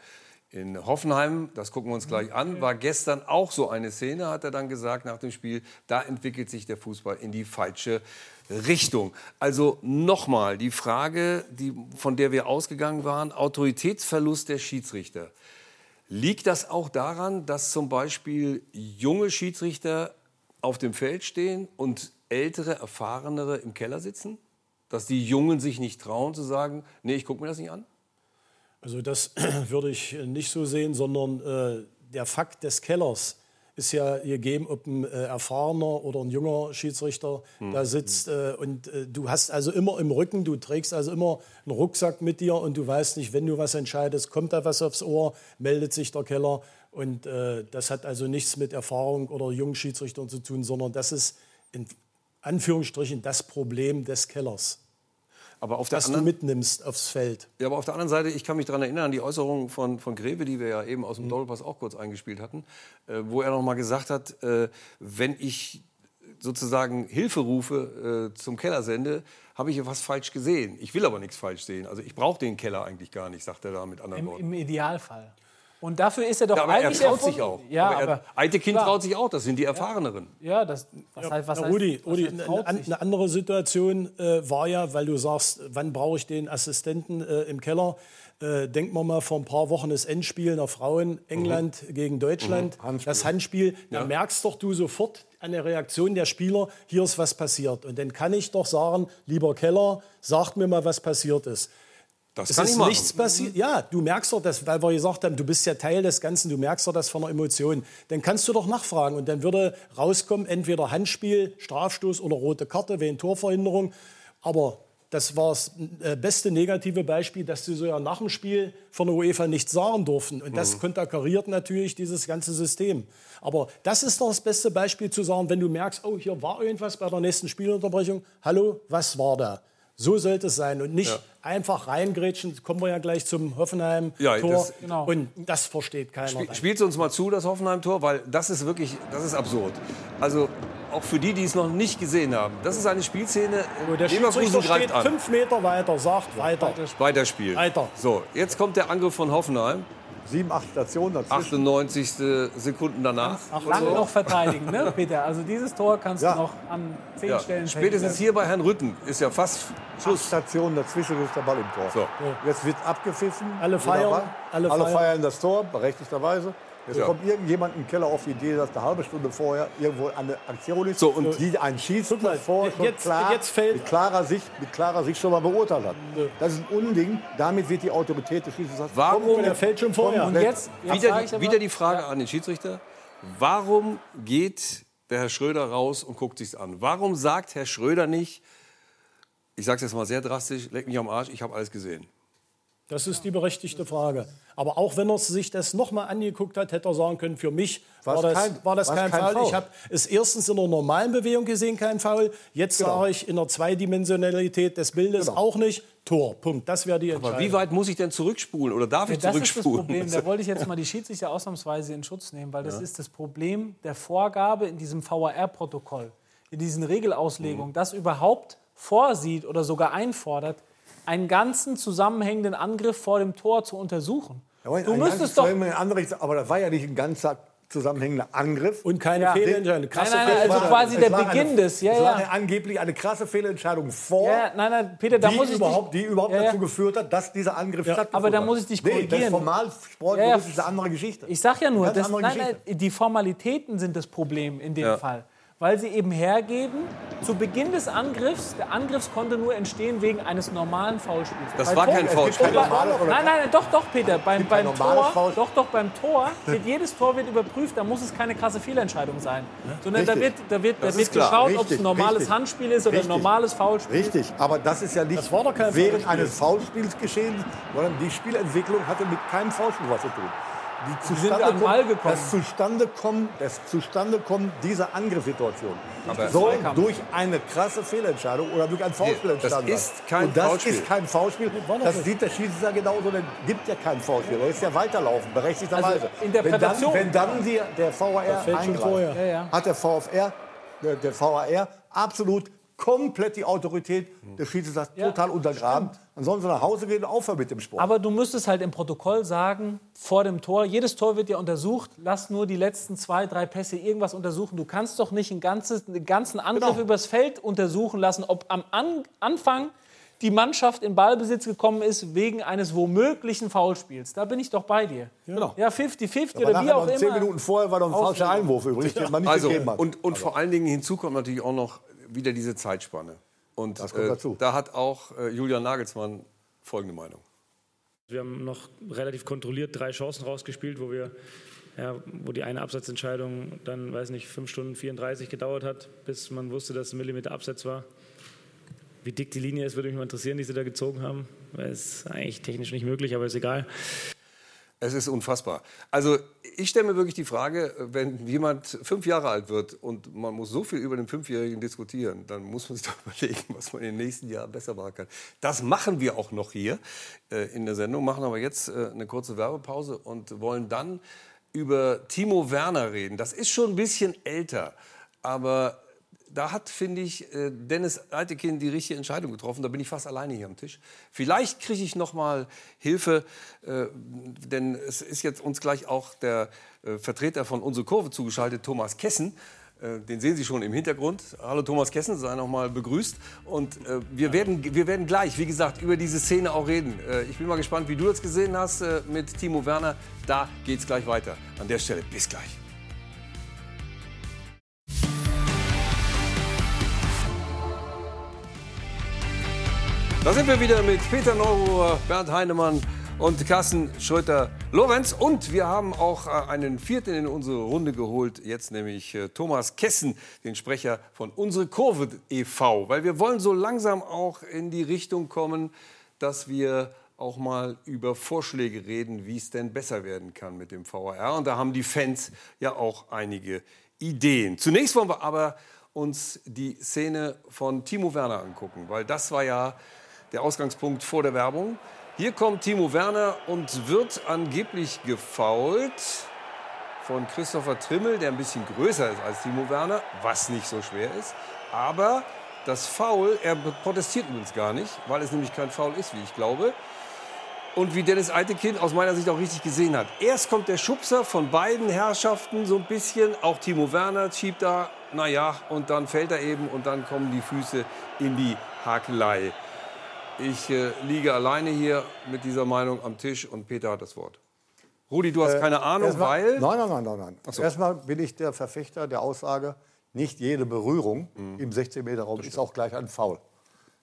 In Hoffenheim, das gucken wir uns gleich an, war gestern auch so eine Szene, hat er dann gesagt nach dem Spiel. Da entwickelt sich der Fußball in die falsche Richtung. Also nochmal die Frage, die, von der wir ausgegangen waren, Autoritätsverlust der Schiedsrichter. Liegt das auch daran, dass zum Beispiel junge Schiedsrichter auf dem Feld stehen und ältere, erfahrenere im Keller sitzen? Dass die Jungen sich nicht trauen zu sagen, nee, ich gucke mir das nicht an? Also das würde ich nicht so sehen, sondern äh, der Fakt des Kellers ist ja gegeben, ob ein äh, erfahrener oder ein junger Schiedsrichter hm. da sitzt. Äh, und äh, du hast also immer im Rücken, du trägst also immer einen Rucksack mit dir und du weißt nicht, wenn du was entscheidest, kommt da was aufs Ohr, meldet sich der Keller. Und äh, das hat also nichts mit Erfahrung oder jungen Schiedsrichtern zu tun, sondern das ist in Anführungsstrichen das Problem des Kellers. Aber auf der das anderen, du mitnimmst aufs Feld. Ja, aber auf der anderen Seite, ich kann mich daran erinnern, an die Äußerung von, von Greve, die wir ja eben aus dem mhm. Doppelpass auch kurz eingespielt hatten, äh, wo er noch mal gesagt hat, äh, wenn ich sozusagen Hilfe rufe, äh, zum Keller sende, habe ich was falsch gesehen. Ich will aber nichts falsch sehen. Also ich brauche den Keller eigentlich gar nicht, sagt er da mit anderen Im, Worten. Im Idealfall. Und dafür ist er doch ja, aber eigentlich. Er traut sich auch. Ja, aber, aber er, Eitekind traut sich auch, das sind die Erfahreneren. Ja, das. Was heißt, was Na, Rudi, heißt, Rudi eine, eine, andere Situation äh, war ja, weil du sagst, wann brauche ich den Assistenten äh, im Keller? Äh, denken wir mal vor ein paar Wochen das Endspiel der Frauen, England mhm. gegen Deutschland, mhm. Handspiel. das Handspiel. Ja. Da merkst doch du sofort an der Reaktion der Spieler, hier ist was passiert. Und dann kann ich doch sagen, lieber Keller, sagt mir mal, was passiert ist. Das es ist nichts passiert. Ja, du merkst doch das, weil wir gesagt haben, du bist ja Teil des Ganzen, du merkst doch das von der Emotion. Dann kannst du doch nachfragen und dann würde rauskommen, entweder Handspiel, Strafstoß oder rote Karte wegen Torverhinderung. Aber das war das äh, beste negative Beispiel, dass sie so ja nach dem Spiel von der UEFA nichts sagen durften. Und das mhm. konterkariert natürlich dieses ganze System. Aber das ist doch das beste Beispiel zu sagen, wenn du merkst, oh, hier war irgendwas bei der nächsten Spielunterbrechung. Hallo, was war da? So sollte es sein und nicht ja. einfach reingrätschen. Kommen wir ja gleich zum Hoffenheim-Tor. Ja, das, genau. Und das versteht keiner. Spiel, spielt uns mal zu, das Hoffenheim-Tor, weil das ist wirklich, das ist absurd. Also auch für die, die es noch nicht gesehen haben. Das ist eine Spielszene. Wo der Schiedsrichter steht an. fünf Meter weiter, sagt weiter. Weiterspielen. Weiter. So, jetzt kommt der Angriff von Hoffenheim. Sieben, acht Stationen dazwischen. 98. Sekunden danach. Ach, lange noch verteidigen, ne, Peter? Also dieses Tor kannst ja. du noch an zehn ja. Stellen Spätestens hier bei Herrn Rütten ist ja fast Schluss. Acht Stationen dazwischen ist der Ball im Tor. So. Jetzt wird abgepfiffen. Alle feiern. Alle, alle feiern das Tor, berechtigterweise. Jetzt ja. kommt irgendjemand im Keller auf die Idee, dass eine halbe Stunde vorher irgendwo eine Aktion ist, so, und die ein Schiedsrichter vor schon jetzt, klar, jetzt fällt mit, klarer Sicht, mit klarer Sicht schon mal beurteilt hat. Das ist ein Unding. Damit wird die Autorität des Schiedsrichters... Warum? Der fällt schon vorher. Und jetzt, jetzt wieder, wieder die Frage ja. an den Schiedsrichter. Warum geht der Herr Schröder raus und guckt sich's an? Warum sagt Herr Schröder nicht, ich sage es jetzt mal sehr drastisch, leck mich am Arsch, ich habe alles gesehen? Das ist die berechtigte Frage. Aber auch wenn er sich das nochmal angeguckt hat, hätte er sagen können, für mich war das kein, war das kein, kein Foul. Foul. Ich habe es erstens in der normalen Bewegung gesehen, kein Foul. Jetzt genau. sage ich in der Zweidimensionalität des Bildes genau. auch nicht. Tor, Punkt. Das wäre die Entscheidung. Aber wie weit muss ich denn zurückspulen oder darf ich ja, das zurückspulen? Das ist das Problem. Da wollte ich jetzt mal die Schiedsrichter ausnahmsweise in Schutz nehmen, weil das ja. ist das Problem der Vorgabe in diesem VAR-Protokoll, in diesen Regelauslegungen, mhm. das überhaupt vorsieht oder sogar einfordert, einen ganzen zusammenhängenden Angriff vor dem Tor zu untersuchen. Ja, du müsstest doch. Aber das war ja nicht ein ganzer zusammenhängender Angriff. Und keine ja. Fehlentscheidung. Nein, nein, nein, also quasi der Beginn eine, des. Ja, es war ja. angeblich eine krasse Fehlentscheidung vor, ja, nein, nein, Peter, da die, muss ich überhaupt, die überhaupt ja, dazu geführt hat, dass dieser Angriff ja, stattgefunden Aber da muss ich dich korrigieren. Nee, das Formalsport ja, ist eine andere Geschichte. Ich sag ja nur, das, nein, nein, die Formalitäten sind das Problem in dem Fall weil sie eben hergeben, zu Beginn des Angriffs, der Angriff konnte nur entstehen wegen eines normalen Foulspiels. Das Bei war Tor, kein Foulspiel. Nein, nein, nein, doch, doch, Peter. Beim, beim Tor, doch, doch, beim Tor, wird, jedes Tor wird überprüft, da muss es keine krasse Fehlentscheidung sein. Sondern da wird, da wird, da wird geschaut, ob es ein normales richtig. Handspiel ist oder richtig. ein normales Foulspiel. Richtig, aber das ist ja nicht während eines Foulspiels geschehen, sondern die Spielentwicklung hatte mit keinem Foulspiel was zu tun. Die zustande gekommen. Das Zustandekommen, das Zustandekommen dieser Angriffssituation Aber soll durch eine krasse Fehlentscheidung oder durch ein Foulspiel Nee, das entstanden ist sein. kein Und das Foulspiel. ist kein Foulspiel. Das sieht der Schiedsrichter genauso. Der gibt ja kein Foulspiel. Er ist ja weiterlaufen, berechtigterweise. Also Interpretation. Wenn dann, wenn dann die, der VAR eingreift, vorher. Ja, ja. hat der VfR, der, der VAR absolut komplett die Autorität des Schiedsrichters Ja, total untergraben. Dann sollen sie nach Hause gehen und aufhören mit dem Sport. Aber du müsstest halt im Protokoll sagen, vor dem Tor, jedes Tor wird ja untersucht, lass nur die letzten zwei, drei Pässe irgendwas untersuchen. Du kannst doch nicht einen, ganzes, einen ganzen Angriff Genau. übers Feld untersuchen lassen, ob am An Anfang die Mannschaft in Ballbesitz gekommen ist wegen eines womöglichen Foulspiels. Da bin ich doch bei dir. Genau. Ja, 50-50 Aber oder wie auch noch zehn immer. Minuten vorher war noch ein falscher. Einwurf übrigens, den man nicht Also, gegeben hat. und, und vor allen Dingen hinzu kommt natürlich auch noch wieder diese Zeitspanne. Und Das kommt äh, dazu. da hat auch äh, Julian Nagelsmann folgende Meinung. Wir haben noch relativ kontrolliert drei Chancen rausgespielt, wo wir, ja, wo die eine Absatzentscheidung dann, weiß nicht, 5 Stunden 34 gedauert hat, bis man wusste, dass es ein Millimeter Absatz war. Wie dick die Linie ist, würde mich mal interessieren, die sie da gezogen haben. Weil es ist eigentlich technisch nicht möglich, aber ist egal. Es ist unfassbar. Also ich stelle mir wirklich die Frage, wenn jemand fünf Jahre alt wird und man muss so viel über den Fünfjährigen diskutieren, dann muss man sich doch überlegen, was man in den nächsten Jahren besser machen kann. Das machen wir auch noch hier äh, in der Sendung, machen aber jetzt äh, eine kurze Werbepause und wollen dann über Timo Werner reden. Das ist schon ein bisschen älter, aber da hat, finde ich, äh, Dennis Altekin die richtige Entscheidung getroffen. Da bin ich fast alleine hier am Tisch. Vielleicht kriege ich noch mal Hilfe, äh, denn es ist jetzt uns gleich auch der äh, Vertreter von Unsere Kurve zugeschaltet, Thomas Kessen. Den sehen Sie schon im Hintergrund. Hallo Thomas Kessen, sei noch mal begrüßt. Und wir, werden, wir werden gleich, wie gesagt, über diese Szene auch reden. Ich bin mal gespannt, wie du das gesehen hast mit Timo Werner. Da geht's gleich weiter. An der Stelle, bis gleich. Da sind wir wieder mit Peter Neuruhr, Bernd Heinemann und Carsten Schröter-Lorenz. Und wir haben auch äh, einen vierten in unsere Runde geholt, jetzt nämlich äh, Thomas Kessen, den Sprecher von Unsere Kurve e.V. Weil wir wollen so langsam auch in die Richtung kommen, dass wir auch mal über Vorschläge reden, wie es denn besser werden kann mit dem VAR. Und da haben die Fans ja auch einige Ideen. Zunächst wollen wir aber uns die Szene von Timo Werner angucken, weil das war ja der Ausgangspunkt vor der Werbung. Hier kommt Timo Werner und wird angeblich gefault von Christopher Trimmel, der ein bisschen größer ist als Timo Werner, was nicht so schwer ist. Aber das Foul, er protestiert übrigens gar nicht, weil es nämlich kein Foul ist, wie ich glaube. Und wie Dennis Eitekin aus meiner Sicht auch richtig gesehen hat. Erst kommt der Schubser von beiden Herrschaften so ein bisschen. Auch Timo Werner schiebt da, naja, und dann fällt er eben und dann kommen die Füße in die Hakelei. Ich äh, liege alleine hier mit dieser Meinung am Tisch und Peter hat das Wort. Rudi, du hast Äh, keine Ahnung, erstmal- weil. Nein, nein, nein, nein. so. Erstmal bin ich der Verfechter der Aussage, nicht jede Berührung Mhm. im 16-Meter-Raum ist auch gleich ein Foul.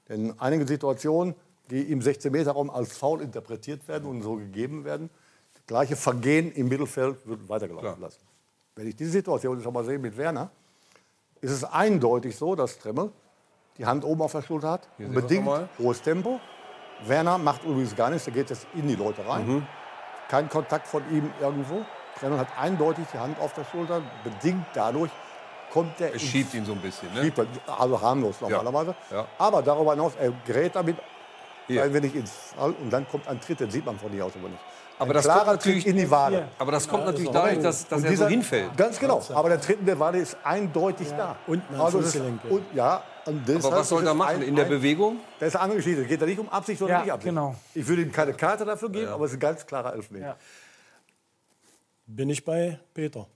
Denn einige Situationen, die im 16-Meter-Raum als Foul interpretiert werden und so gegeben werden, das gleiche Vergehen im Mittelfeld wird weitergelaufen lassen. Wenn ich diese Situation schon mal sehe mit Werner, ist es eindeutig so, dass Tremmel die Hand oben auf der Schulter hat, Hier bedingt hohes Tempo. Werner macht übrigens gar nichts, der geht jetzt in die Leute rein. Mhm. Kein Kontakt von ihm irgendwo. Trennel hat eindeutig die Hand auf der Schulter, bedingt dadurch kommt er. Es schiebt ihn so ein bisschen. Ne? schiebt also harmlos normalerweise. Ja. Aber darüber hinaus, er gerät damit ein wenig ins Fall und dann kommt ein Tritt, den sieht man von hier aus aber nicht. Aber das klarer kommt natürlich- Tritt in die Wade. Aber das kommt natürlich dadurch, dass, dass Und er so dieser- hinfällt. Ganz genau. Aber der Tritt in der Wade ist eindeutig da. Unten Also das- ja. und, ja, und deshalb Aber was soll er machen? ein- In der Bewegung? Das ist eine andere Geschichte. Es geht da nicht um Absicht oder Ja, nicht Absicht. genau. Ich würde ihm keine Karte dafür geben, aber es ist ein ganz klarer Elfmeter. Ja. Bin ich bei Peter.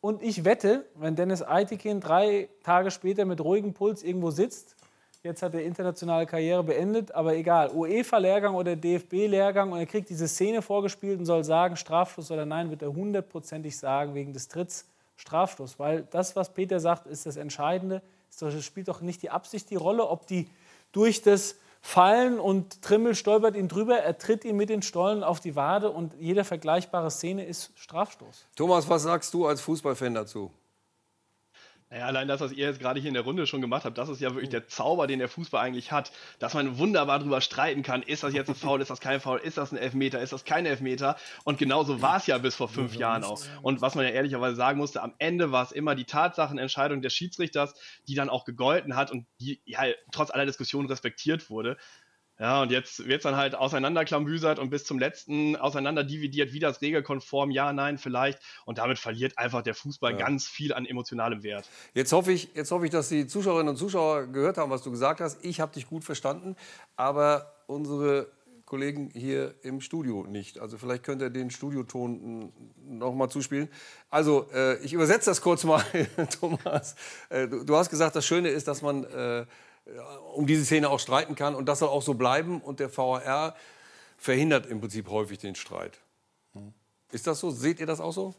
Und ich wette, wenn Dennis Eitekin drei Tage später mit ruhigem Puls irgendwo sitzt, jetzt hat er internationale Karriere beendet, aber egal, UEFA-Lehrgang oder DFB-Lehrgang und er kriegt diese Szene vorgespielt und soll sagen, Strafstoß oder nein, wird er hundertprozentig sagen, wegen des Tritts Strafstoß. Weil das, was Peter sagt, ist das Entscheidende. Es spielt doch nicht die Absicht die Rolle, ob die durch das Fallen und Trimmel stolpert ihn drüber, er tritt ihn mit den Stollen auf die Wade und jede vergleichbare Szene ist Strafstoß. Thomas, was sagst du als Fußballfan dazu? Naja, allein das, was ihr jetzt gerade hier in der Runde schon gemacht habt, das ist ja wirklich der Zauber, den der Fußball eigentlich hat. Dass man wunderbar darüber streiten kann, ist das jetzt ein Foul, ist das kein Foul, ist das ein Elfmeter, ist das kein Elfmeter? Und genauso war es ja bis vor fünf Jahren auch. Und was man ja ehrlicherweise sagen musste, am Ende war es immer die Tatsachenentscheidung des Schiedsrichters, die dann auch gegolten hat und die ja, trotz aller Diskussion respektiert wurde. Ja, und jetzt wird es dann halt auseinanderklambüsert und bis zum letzten auseinanderdividiert, wie das regelkonform, ja, nein, vielleicht. Und damit verliert einfach der Fußball ja. ganz viel an emotionalem Wert. Jetzt hoffe, ich, jetzt hoffe ich, dass die Zuschauerinnen und Zuschauer gehört haben, was du gesagt hast. Ich habe dich gut verstanden, aber unsere Kollegen hier im Studio nicht. Also vielleicht könnt ihr den Studioton noch mal zuspielen. Also äh, ich übersetze das kurz mal, Thomas. Äh, du, du, hast gesagt, das Schöne ist, dass man... Äh, um diese Szene auch streiten kann. Und das soll auch so bleiben. Und der VAR verhindert im Prinzip häufig den Streit. Ist das so? Seht ihr das auch so?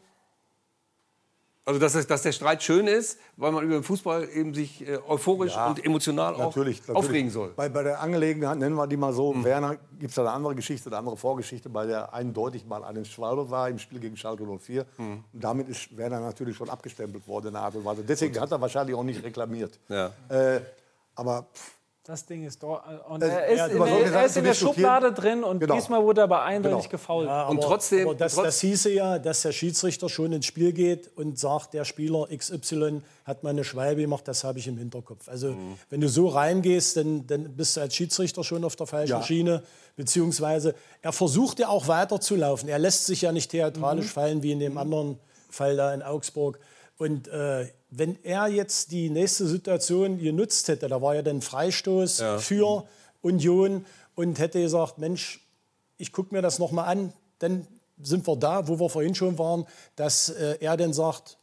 Also, dass, es, dass der Streit schön ist, weil man über den Fußball eben sich äh, euphorisch ja, und emotional natürlich, auch natürlich. aufregen soll. Bei, bei der Angelegenheit, nennen wir die mal so, mhm. Werner, gibt es da eine andere Geschichte, eine andere Vorgeschichte, bei der eindeutig mal einen Schwalbe war im Spiel gegen Schalke 04. Mhm. Und damit ist Werner natürlich schon abgestempelt worden in der Art und Weise. Deswegen hat er wahrscheinlich auch nicht reklamiert. Ja. Äh, aber pff, das Ding ist dort. Äh, und er ist, in, der, er ist in der Schublade drin und genau. diesmal wurde er aber eindeutig genau. gefault. Ja, und trotzdem. Aber das, das hieße ja, dass der Schiedsrichter schon ins Spiel geht und sagt, der Spieler XY hat mal eine Schwalbe gemacht, das habe ich im Hinterkopf. Also, mhm. wenn du so reingehst, dann, dann bist du als Schiedsrichter schon auf der falschen ja. Schiene. Beziehungsweise, er versucht ja auch weiterzulaufen. Er lässt sich ja nicht theatralisch mhm. fallen wie in dem anderen Fall da in Augsburg. Und äh, wenn er jetzt die nächste Situation genutzt hätte, da war ja dann Freistoß ja. für Union und hätte gesagt, Mensch, ich gucke mir das nochmal an, dann sind wir da, wo wir vorhin schon waren, dass äh, er dann sagt,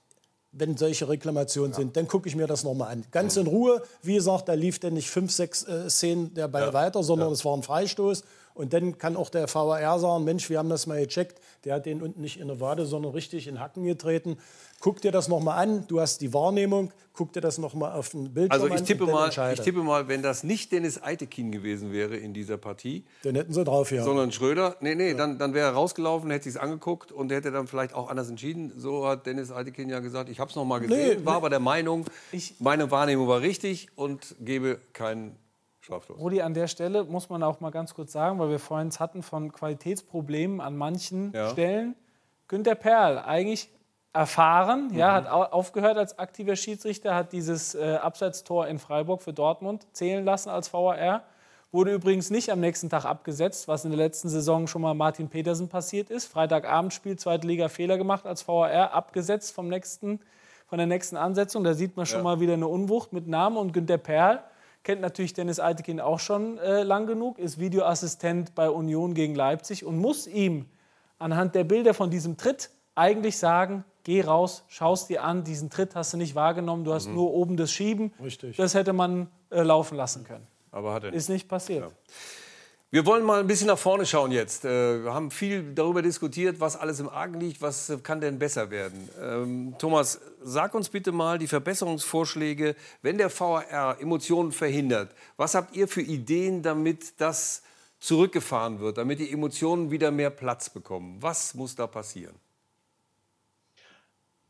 wenn solche Reklamationen ja. sind, dann gucke ich mir das nochmal an. Ganz in Ruhe, wie gesagt, da lief dann nicht fünf, sechs äh, Szenen der Ball ja. weiter, sondern es war ein Freistoß. Und dann kann auch der VAR sagen, Mensch, wir haben das mal gecheckt, der hat den unten nicht in der Wade, sondern richtig in Hacken getreten. Guck dir das nochmal an, du hast die Wahrnehmung, guck dir das nochmal auf den Bildschirm also ich tippe an. Mal, ich tippe mal, wenn das nicht Dennis Eitekin gewesen wäre in dieser Partie. Dann hätten sie drauf, ja. Sondern Schröder. Nee, nee, ja. dann, dann wäre er rausgelaufen, hätte sich angeguckt und hätte dann vielleicht auch anders entschieden. So hat Dennis Eitekin ja gesagt, ich habe es nochmal gesehen, nee, war nee. aber der Meinung, ich, meine Wahrnehmung war richtig und gebe keinen Straflos. Rudi, an der Stelle muss man auch mal ganz kurz sagen, weil wir vorhin es hatten von Qualitätsproblemen an manchen ja. Stellen. Günter Perl, eigentlich erfahren, mhm. ja, hat aufgehört als aktiver Schiedsrichter, hat dieses äh, Abseitstor in Freiburg für Dortmund zählen lassen als VAR. Wurde übrigens nicht am nächsten Tag abgesetzt, was in der letzten Saison schon mal Martin Petersen passiert ist. Freitagabendspiel, zweite Liga Fehler gemacht als VAR, abgesetzt vom nächsten, von der nächsten Ansetzung. Da sieht man schon ja. mal wieder eine Unwucht mit Namen und Günter Perl kennt natürlich Dennis Eitekin auch schon äh, lang genug, ist Videoassistent bei Union gegen Leipzig und muss ihm anhand der Bilder von diesem Tritt eigentlich sagen, geh raus, schaust dir an, diesen Tritt hast du nicht wahrgenommen, du hast mhm. nur oben das Schieben. Richtig. Das hätte man äh, laufen lassen können. Aber hat er nicht. Ist nicht passiert. Ja. Wir wollen mal ein bisschen nach vorne schauen jetzt. Äh, wir haben viel darüber diskutiert, was alles im Argen liegt, was kann denn besser werden. Ähm, Thomas, sag uns bitte mal die Verbesserungsvorschläge, wenn der VAR Emotionen verhindert. Was habt ihr für Ideen, damit das zurückgefahren wird, damit die Emotionen wieder mehr Platz bekommen? Was muss da passieren?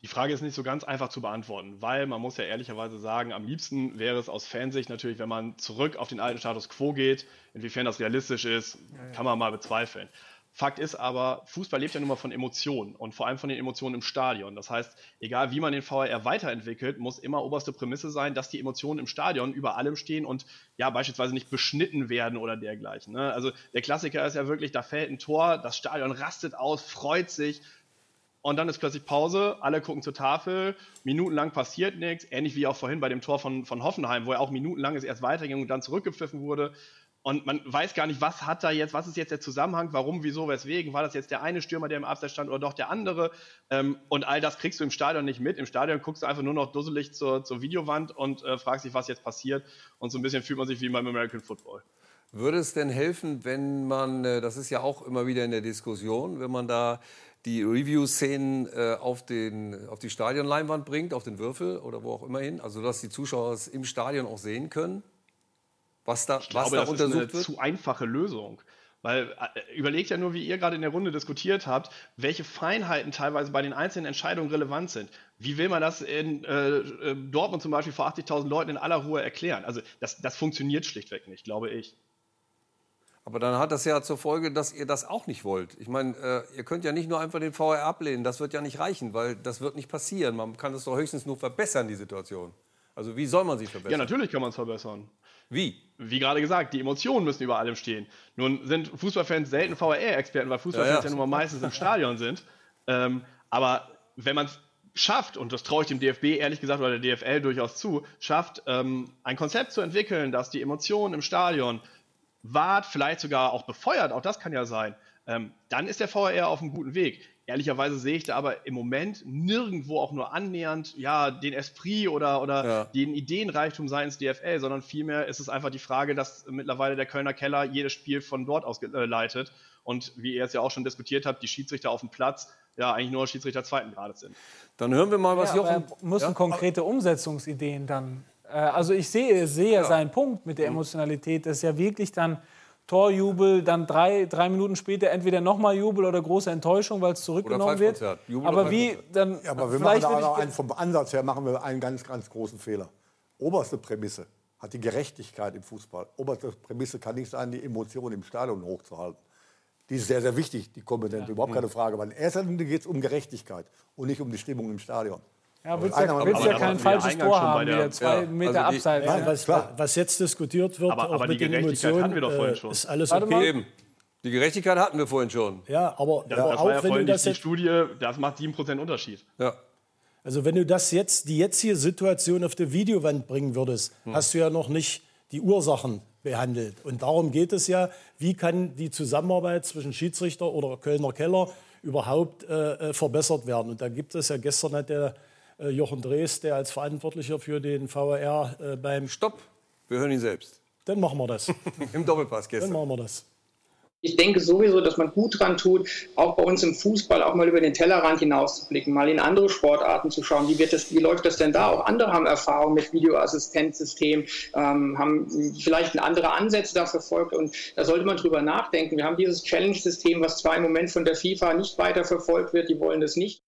Die Frage ist nicht so ganz einfach zu beantworten, weil man muss ja ehrlicherweise sagen, am liebsten wäre es aus Fansicht natürlich, wenn man zurück auf den alten Status quo geht. Inwiefern das realistisch ist, kann man mal bezweifeln. Fakt ist aber, Fußball lebt ja nun mal von Emotionen und vor allem von den Emotionen im Stadion. Das heißt, egal wie man den VAR weiterentwickelt, muss immer oberste Prämisse sein, dass die Emotionen im Stadion über allem stehen und ja beispielsweise nicht beschnitten werden oder dergleichen. Ne? Also der Klassiker ist ja wirklich, da fällt ein Tor, das Stadion rastet aus, freut sich, und dann ist plötzlich Pause, alle gucken zur Tafel, minutenlang passiert nichts, ähnlich wie auch vorhin bei dem Tor von, von Hoffenheim, wo er auch minutenlang es erst weiterging und dann zurückgepfiffen wurde. Und man weiß gar nicht, was hat da jetzt, was ist jetzt der Zusammenhang, warum, wieso, weswegen, war das jetzt der eine Stürmer, der im Abseits stand oder doch der andere? Ähm, und all das kriegst du im Stadion nicht mit. Im Stadion guckst du einfach nur noch dusselig zur, zur Videowand und äh, fragst dich, was jetzt passiert. Und so ein bisschen fühlt man sich wie beim American Football. Würde es denn helfen, wenn man, äh, das ist ja auch immer wieder in der Diskussion, wenn man da die Review-Szenen äh, auf, auf die Stadionleinwand bringt, auf den Würfel oder wo auch immer hin, also dass die Zuschauer es im Stadion auch sehen können, was da, ich was glaube, da das untersucht ist eine wird? zu einfache Lösung. Weil äh, überlegt ja nur, wie ihr gerade in der Runde diskutiert habt, welche Feinheiten teilweise bei den einzelnen Entscheidungen relevant sind. Wie will man das in äh, äh Dortmund zum Beispiel vor 80.000 Leuten in aller Ruhe erklären? Also das, das funktioniert schlichtweg nicht, glaube ich. Aber dann hat das ja zur Folge, dass ihr das auch nicht wollt. Ich meine, äh, ihr könnt ja nicht nur einfach den VR ablehnen. Das wird ja nicht reichen, weil das wird nicht passieren. Man kann es doch höchstens nur verbessern, die Situation. Also wie soll man sie verbessern? Ja, natürlich kann man es verbessern. Wie? Wie gerade gesagt, die Emotionen müssen über allem stehen. Nun sind Fußballfans selten VR-Experten, weil Fußballfans ja, ja. ja, nun mal meistens im Stadion sind. Ähm, aber wenn man es schafft, und das traue ich dem DFB ehrlich gesagt oder der DFL durchaus zu, schafft, ähm, ein Konzept zu entwickeln, das die Emotionen im Stadion wahrt, vielleicht sogar auch befeuert, auch das kann ja sein, ähm, dann ist der VR auf einem guten Weg. Ehrlicherweise sehe ich da aber im Moment nirgendwo auch nur annähernd ja, den Esprit oder, oder ja. den Ideenreichtum seitens DFL, sondern vielmehr ist es einfach die Frage, dass mittlerweile der Kölner Keller jedes Spiel von dort aus äh, leitet. Und wie ihr es ja auch schon diskutiert habt, die Schiedsrichter auf dem Platz ja eigentlich nur Schiedsrichter zweiten Grades sind. Dann hören wir mal, was ja, Jochen. Müssen ja? konkrete Umsetzungsideen dann. Äh, also ich sehe, sehe ja. seinen Punkt mit der mhm. Emotionalität, dass ja wirklich dann Torjubel, dann drei, drei Minuten später entweder nochmal Jubel oder große Enttäuschung, weil es zurückgenommen wird. aber wie dann ja, aber wir machen da auch einen, vom Ansatz her machen wir einen ganz, ganz großen Fehler. Oberste Prämisse hat die Gerechtigkeit im Fußball. Oberste Prämisse kann nicht sein, die Emotionen im Stadion hochzuhalten. Die ist sehr, sehr wichtig, die Komponente, ja. überhaupt keine Frage. Aber in erster Linie geht es um Gerechtigkeit und nicht um die Stimmung im Stadion. Ja, willst ja, willst ja kein falsches Tor haben, der, zwei ja, Meter also abseits. Nein, was, was, jetzt diskutiert wird, aber, aber die Gerechtigkeit hatten wir doch vorhin äh, schon. Ist alles okay. Eben. Die Gerechtigkeit hatten wir vorhin schon. Ja, aber das, ja, das auch war ja wenn du das die Studie, das macht 7% Unterschied. Ja. Also wenn du das jetzt, die jetzige Situation auf die Videowand bringen würdest, hm. hast du ja noch nicht die Ursachen behandelt. Und darum geht es ja, wie kann die Zusammenarbeit zwischen Schiedsrichter oder Kölner Keller überhaupt äh, äh verbessert werden. Und da gibt es ja, gestern hat der äh, Jochen Drees, der als Verantwortlicher für den VR äh, beim... Stopp, wir hören ihn selbst. Dann machen wir das. Im Doppelpass gestern. Dann machen wir das. Ich denke sowieso, dass man gut dran tut, auch bei uns im Fußball auch mal über den Tellerrand hinauszublicken, mal in andere Sportarten zu schauen. Wie, wird das, wie läuft das denn da? Auch andere haben Erfahrung mit Videoassistenzsystemen, ähm, haben vielleicht andere Ansätze da verfolgt und da sollte man drüber nachdenken. Wir haben dieses Challenge-System, was zwar im Moment von der FIFA nicht weiter verfolgt wird, die wollen das nicht.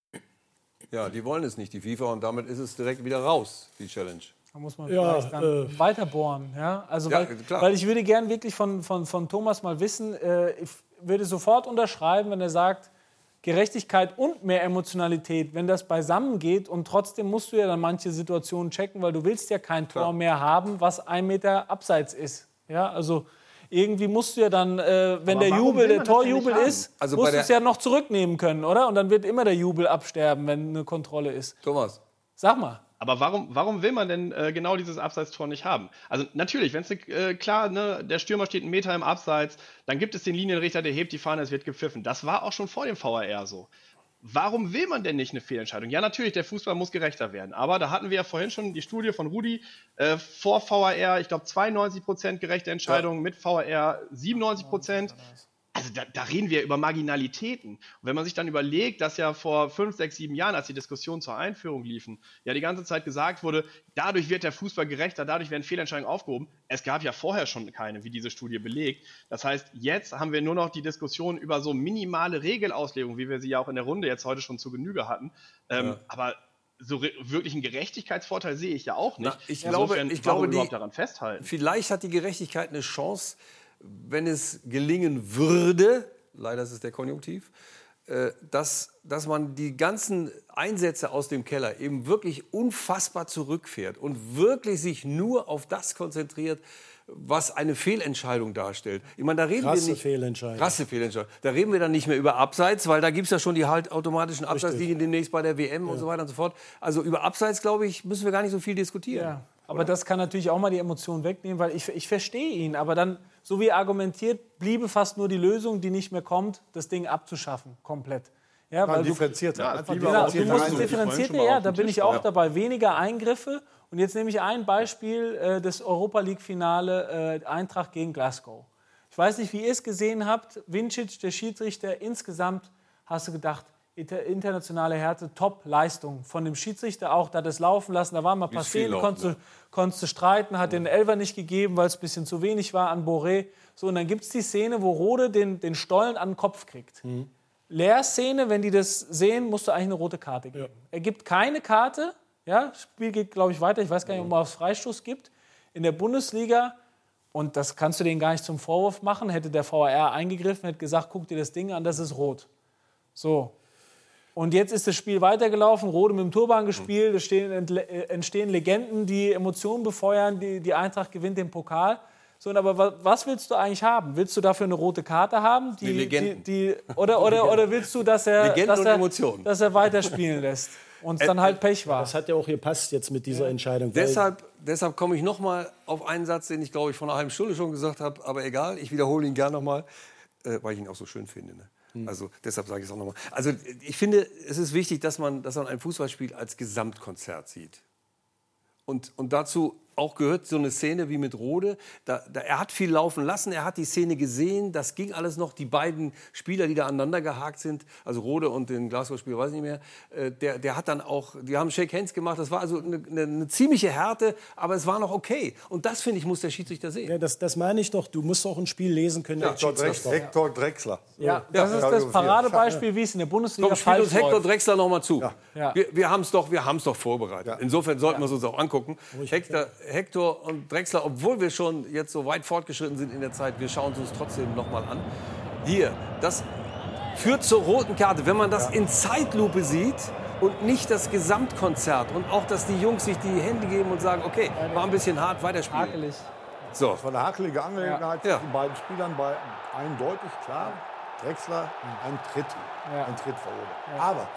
Ja, die wollen es nicht, die FIFA, und damit ist es direkt wieder raus, die Challenge. Da muss man ja, vielleicht dann äh, weiter bohren. Ja? Also, ja, weil, weil, ich würde gern wirklich von, von, von Thomas mal wissen, äh, ich würde sofort unterschreiben, wenn er sagt, Gerechtigkeit und mehr Emotionalität, wenn das beisammen geht und trotzdem musst du ja dann manche Situationen checken, weil du willst ja kein Tor Klar. mehr haben, was ein Meter abseits ist. Ja, also irgendwie musst du ja dann, äh, wenn Aber der Jubel, der Torjubel ist, also musst du es ja noch zurücknehmen können, oder? Und dann wird immer der Jubel absterben, wenn eine Kontrolle ist. Thomas. Sag mal. Aber warum, warum will man denn äh, genau dieses Abseitstor nicht haben? Also natürlich, wenn es äh, klar, ne, der Stürmer steht einen Meter im Abseits, dann gibt es den Linienrichter, der hebt die Fahne, es wird gepfiffen. Das war auch schon vor dem VAR so. Warum will man denn nicht eine Fehlentscheidung? Ja, natürlich, der Fußball muss gerechter werden. Aber da hatten wir ja vorhin schon die Studie von Rudi äh, vor VAR, ich glaube 92 Prozent gerechte Entscheidungen, ja. mit VAR 97 Prozent also da, da, reden wir über Marginalitäten. Und wenn man sich dann überlegt, dass ja vor fünf, sechs, sieben Jahren, als die Diskussionen zur Einführung liefen, ja die ganze Zeit gesagt wurde, dadurch wird der Fußball gerechter, dadurch werden Fehlentscheidungen aufgehoben. Es gab ja vorher schon keine, wie diese Studie belegt. Das heißt, jetzt haben wir nur noch die Diskussion über so minimale Regelauslegung, wie wir sie ja auch in der Runde jetzt heute schon zu Genüge hatten. Ähm, ja. Aber so wirklich einen Gerechtigkeitsvorteil sehe ich ja auch nicht. Na, ich Insofern, glaube, ich glaube, die, daran festhalten. Vielleicht hat die Gerechtigkeit eine Chance, wenn es gelingen würde, leider ist es der Konjunktiv, äh, dass, dass man die ganzen Einsätze aus dem Keller eben wirklich unfassbar zurückfährt und wirklich sich nur auf das konzentriert, was eine Fehlentscheidung darstellt. Ich meine, da reden krasse wir nicht Fehlentscheidung. krasse Fehlentscheidung. Da reden wir dann nicht mehr über Abseits, weil da gibt es ja schon die halt automatischen Abseitslinien demnächst bei der WM ja. und so weiter und so fort. Also über Abseits, glaube ich, müssen wir gar nicht so viel diskutieren. Ja. Aber Oder? das kann natürlich auch mal die Emotionen wegnehmen, weil ich, ich verstehe ihn. Aber dann, so wie er argumentiert, bliebe fast nur die Lösung, die nicht mehr kommt, das Ding abzuschaffen, komplett. Ja, weil differenzierter. Ja, einfach genau, du musst differenzierter, ja, da bin ich auch ja. dabei. Weniger Eingriffe. Und jetzt nehme ich ein Beispiel äh, des Europa League-Finale äh, Eintracht gegen Glasgow. Ich weiß nicht, wie ihr es gesehen habt. Vincic, der Schiedsrichter, insgesamt hast du gedacht, internationale Härte, Top-Leistung von dem Schiedsrichter auch. Da hat es laufen lassen, da waren mal ein paar Szenen, konntest, konntest du streiten, hat den Elfer nicht gegeben, weil es ein bisschen zu wenig war an Boré. So, und dann gibt es die Szene, wo Rode den, den Stollen an den Kopf kriegt. Mhm. Leerszene, wenn die das sehen, musst du eigentlich eine rote Karte geben. Ja. Er gibt keine Karte, ja, Spiel geht, glaube ich, weiter. Ich weiß gar nicht, ob man aufs Freistoß gibt. In der Bundesliga, und das kannst du denen gar nicht zum Vorwurf machen, hätte der VAR eingegriffen, hätte gesagt, guck dir das Ding an, das ist rot. So. Und jetzt ist das Spiel weitergelaufen, Rode mit dem Turban gespielt, es äh, entstehen Legenden, die Emotionen befeuern, die, die Eintracht gewinnt den Pokal. So, aber was willst du eigentlich haben? Willst du dafür eine rote Karte haben? Die, die Legenden. Die, die, oder, oder, oder willst du, dass er, dass er, dass er weiterspielen lässt? Und es dann halt Pech war. Das hat ja auch gepasst jetzt mit dieser Entscheidung. Deshalb, deshalb komme ich noch mal auf einen Satz, den ich glaube ich vor einer halben Stunde schon gesagt habe, aber egal, ich wiederhole ihn gerne noch mal, äh, weil ich ihn auch so schön finde. Ne? Hm. Also deshalb sage ich es auch noch mal. Also ich finde, es ist wichtig, dass man, dass man ein Fußballspiel als Gesamtkonzert sieht. Und, und dazu auch gehört so eine Szene wie mit Rode. Da, da, er hat viel laufen lassen, er hat die Szene gesehen, das ging alles noch. Die beiden Spieler, die da aneinander gehakt sind, also Rode und den Glasgow-Spieler, weiß ich nicht mehr, äh, der, der hat dann auch, die haben Shake Hands gemacht. Das war also eine, eine, eine ziemliche Härte, aber es war noch okay. Und das, finde ich, muss der Schiedsrichter sehen. Ja, das, das meine ich doch. Du musst auch ein Spiel lesen können. Ja, Hector Drexler. Ja, das ist das Paradebeispiel, wie es in der Bundesliga Komm, spielt uns Hector Drexler noch mal zu. Ja. Wir, wir haben es doch, doch vorbereitet. Insofern sollten wir es uns auch angucken. Hector, Hector und Drexler, obwohl wir schon jetzt so weit fortgeschritten sind in der Zeit, wir schauen es uns trotzdem noch mal an. Hier, das führt zur roten Karte. Wenn man das in Zeitlupe sieht und nicht das Gesamtkonzert und auch, dass die Jungs sich die Hände geben und sagen, okay, war ein bisschen hart, weiterspielen. Hakelig. So. Das war eine hakelige Angelegenheit ja. zwischen beiden Spielern, bei eindeutig klar. Drexler ein Tritt, ja. ein Tritt verursacht. Ja. Aber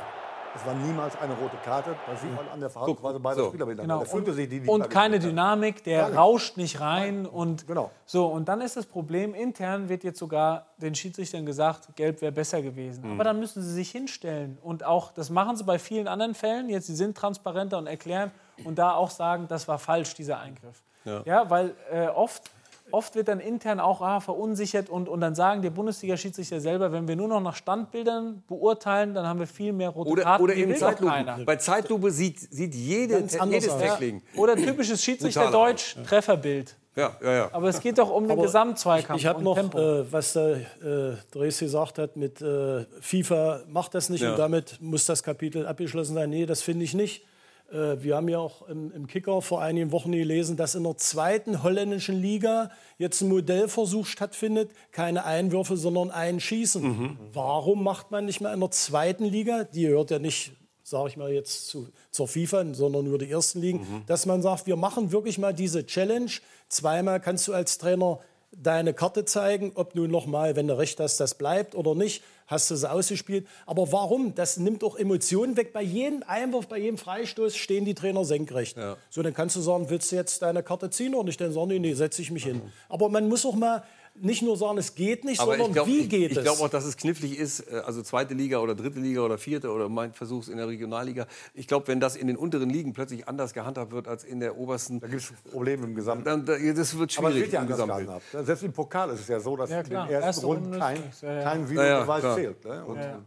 es war niemals eine rote Karte. Das sieht man an der Verhaltensweise beider so. Spieler genau. und, sich die, die und keine Dynamik, der rauscht nicht rein. Und, genau. so, und dann ist das Problem, intern wird jetzt sogar den Schiedsrichtern gesagt, Gelb wäre besser gewesen. Mhm. Aber dann müssen sie sich hinstellen. Und auch, das machen sie bei vielen anderen Fällen. Jetzt, sie sind transparenter und erklären und da auch sagen, das war falsch, dieser Eingriff. Ja, ja weil äh, oft oft wird dann intern auch ah, verunsichert und, und dann sagen die Bundesliga-Schiedsrichter selber, wenn wir nur noch nach Standbildern beurteilen, dann haben wir viel mehr rote oder, Karten. Oder eben Zeitlupe. Bei Zeitlupe sieht, sieht jede, jedes Tackling. Ja. Oder typisches Schiedsrichter-Deutsch, Trefferbild. Ja, ja, ja. Aber es geht doch um den Gesamtzweikampf. Ich, ich habe noch, äh, was der äh, Dres gesagt hat, mit äh, FIFA macht das nicht ja. und damit muss das Kapitel abgeschlossen sein. Nee, das finde ich nicht. Äh, wir haben ja auch im, im, Kicker vor einigen Wochen gelesen, dass in der zweiten holländischen Liga jetzt ein Modellversuch stattfindet. Keine Einwürfe, sondern ein Schießen. Mhm. Warum macht man nicht mehr in der zweiten Liga, die gehört ja nicht, sage ich mal jetzt zu, zur FIFA, sondern nur die ersten Ligen, mhm. dass man sagt, wir machen wirklich mal diese Challenge. Zweimal kannst du als Trainer deine Karte zeigen, ob nun noch mal, wenn du recht hast, das bleibt oder nicht hast du es ausgespielt. Aber warum? Das nimmt auch Emotionen weg. Bei jedem Einwurf, bei jedem Freistoß stehen die Trainer senkrecht. Ja. So, dann kannst du sagen, willst du jetzt deine Karte ziehen oder nicht? Dann sagen die, nee, setze ich mich hin. Aber man muss auch mal nicht nur sagen, es geht nicht, Aber sondern glaub, wie geht ich, es? Ich glaube auch, dass es knifflig ist, äh, also zweite Liga oder dritte Liga oder vierte oder mein Versuch in der Regionalliga. Ich glaube, wenn das in den unteren Ligen plötzlich anders gehandhabt wird als in der obersten. Da gibt es Probleme im Gesamt. Dann, das wird schwierig. Aber es wird ja anders gehandhabt. Selbst im Pokal ist es ja so, dass ja, in den ersten Erste Runden kein, kein Videobeweis ja, zählt. Ne? Und, ja.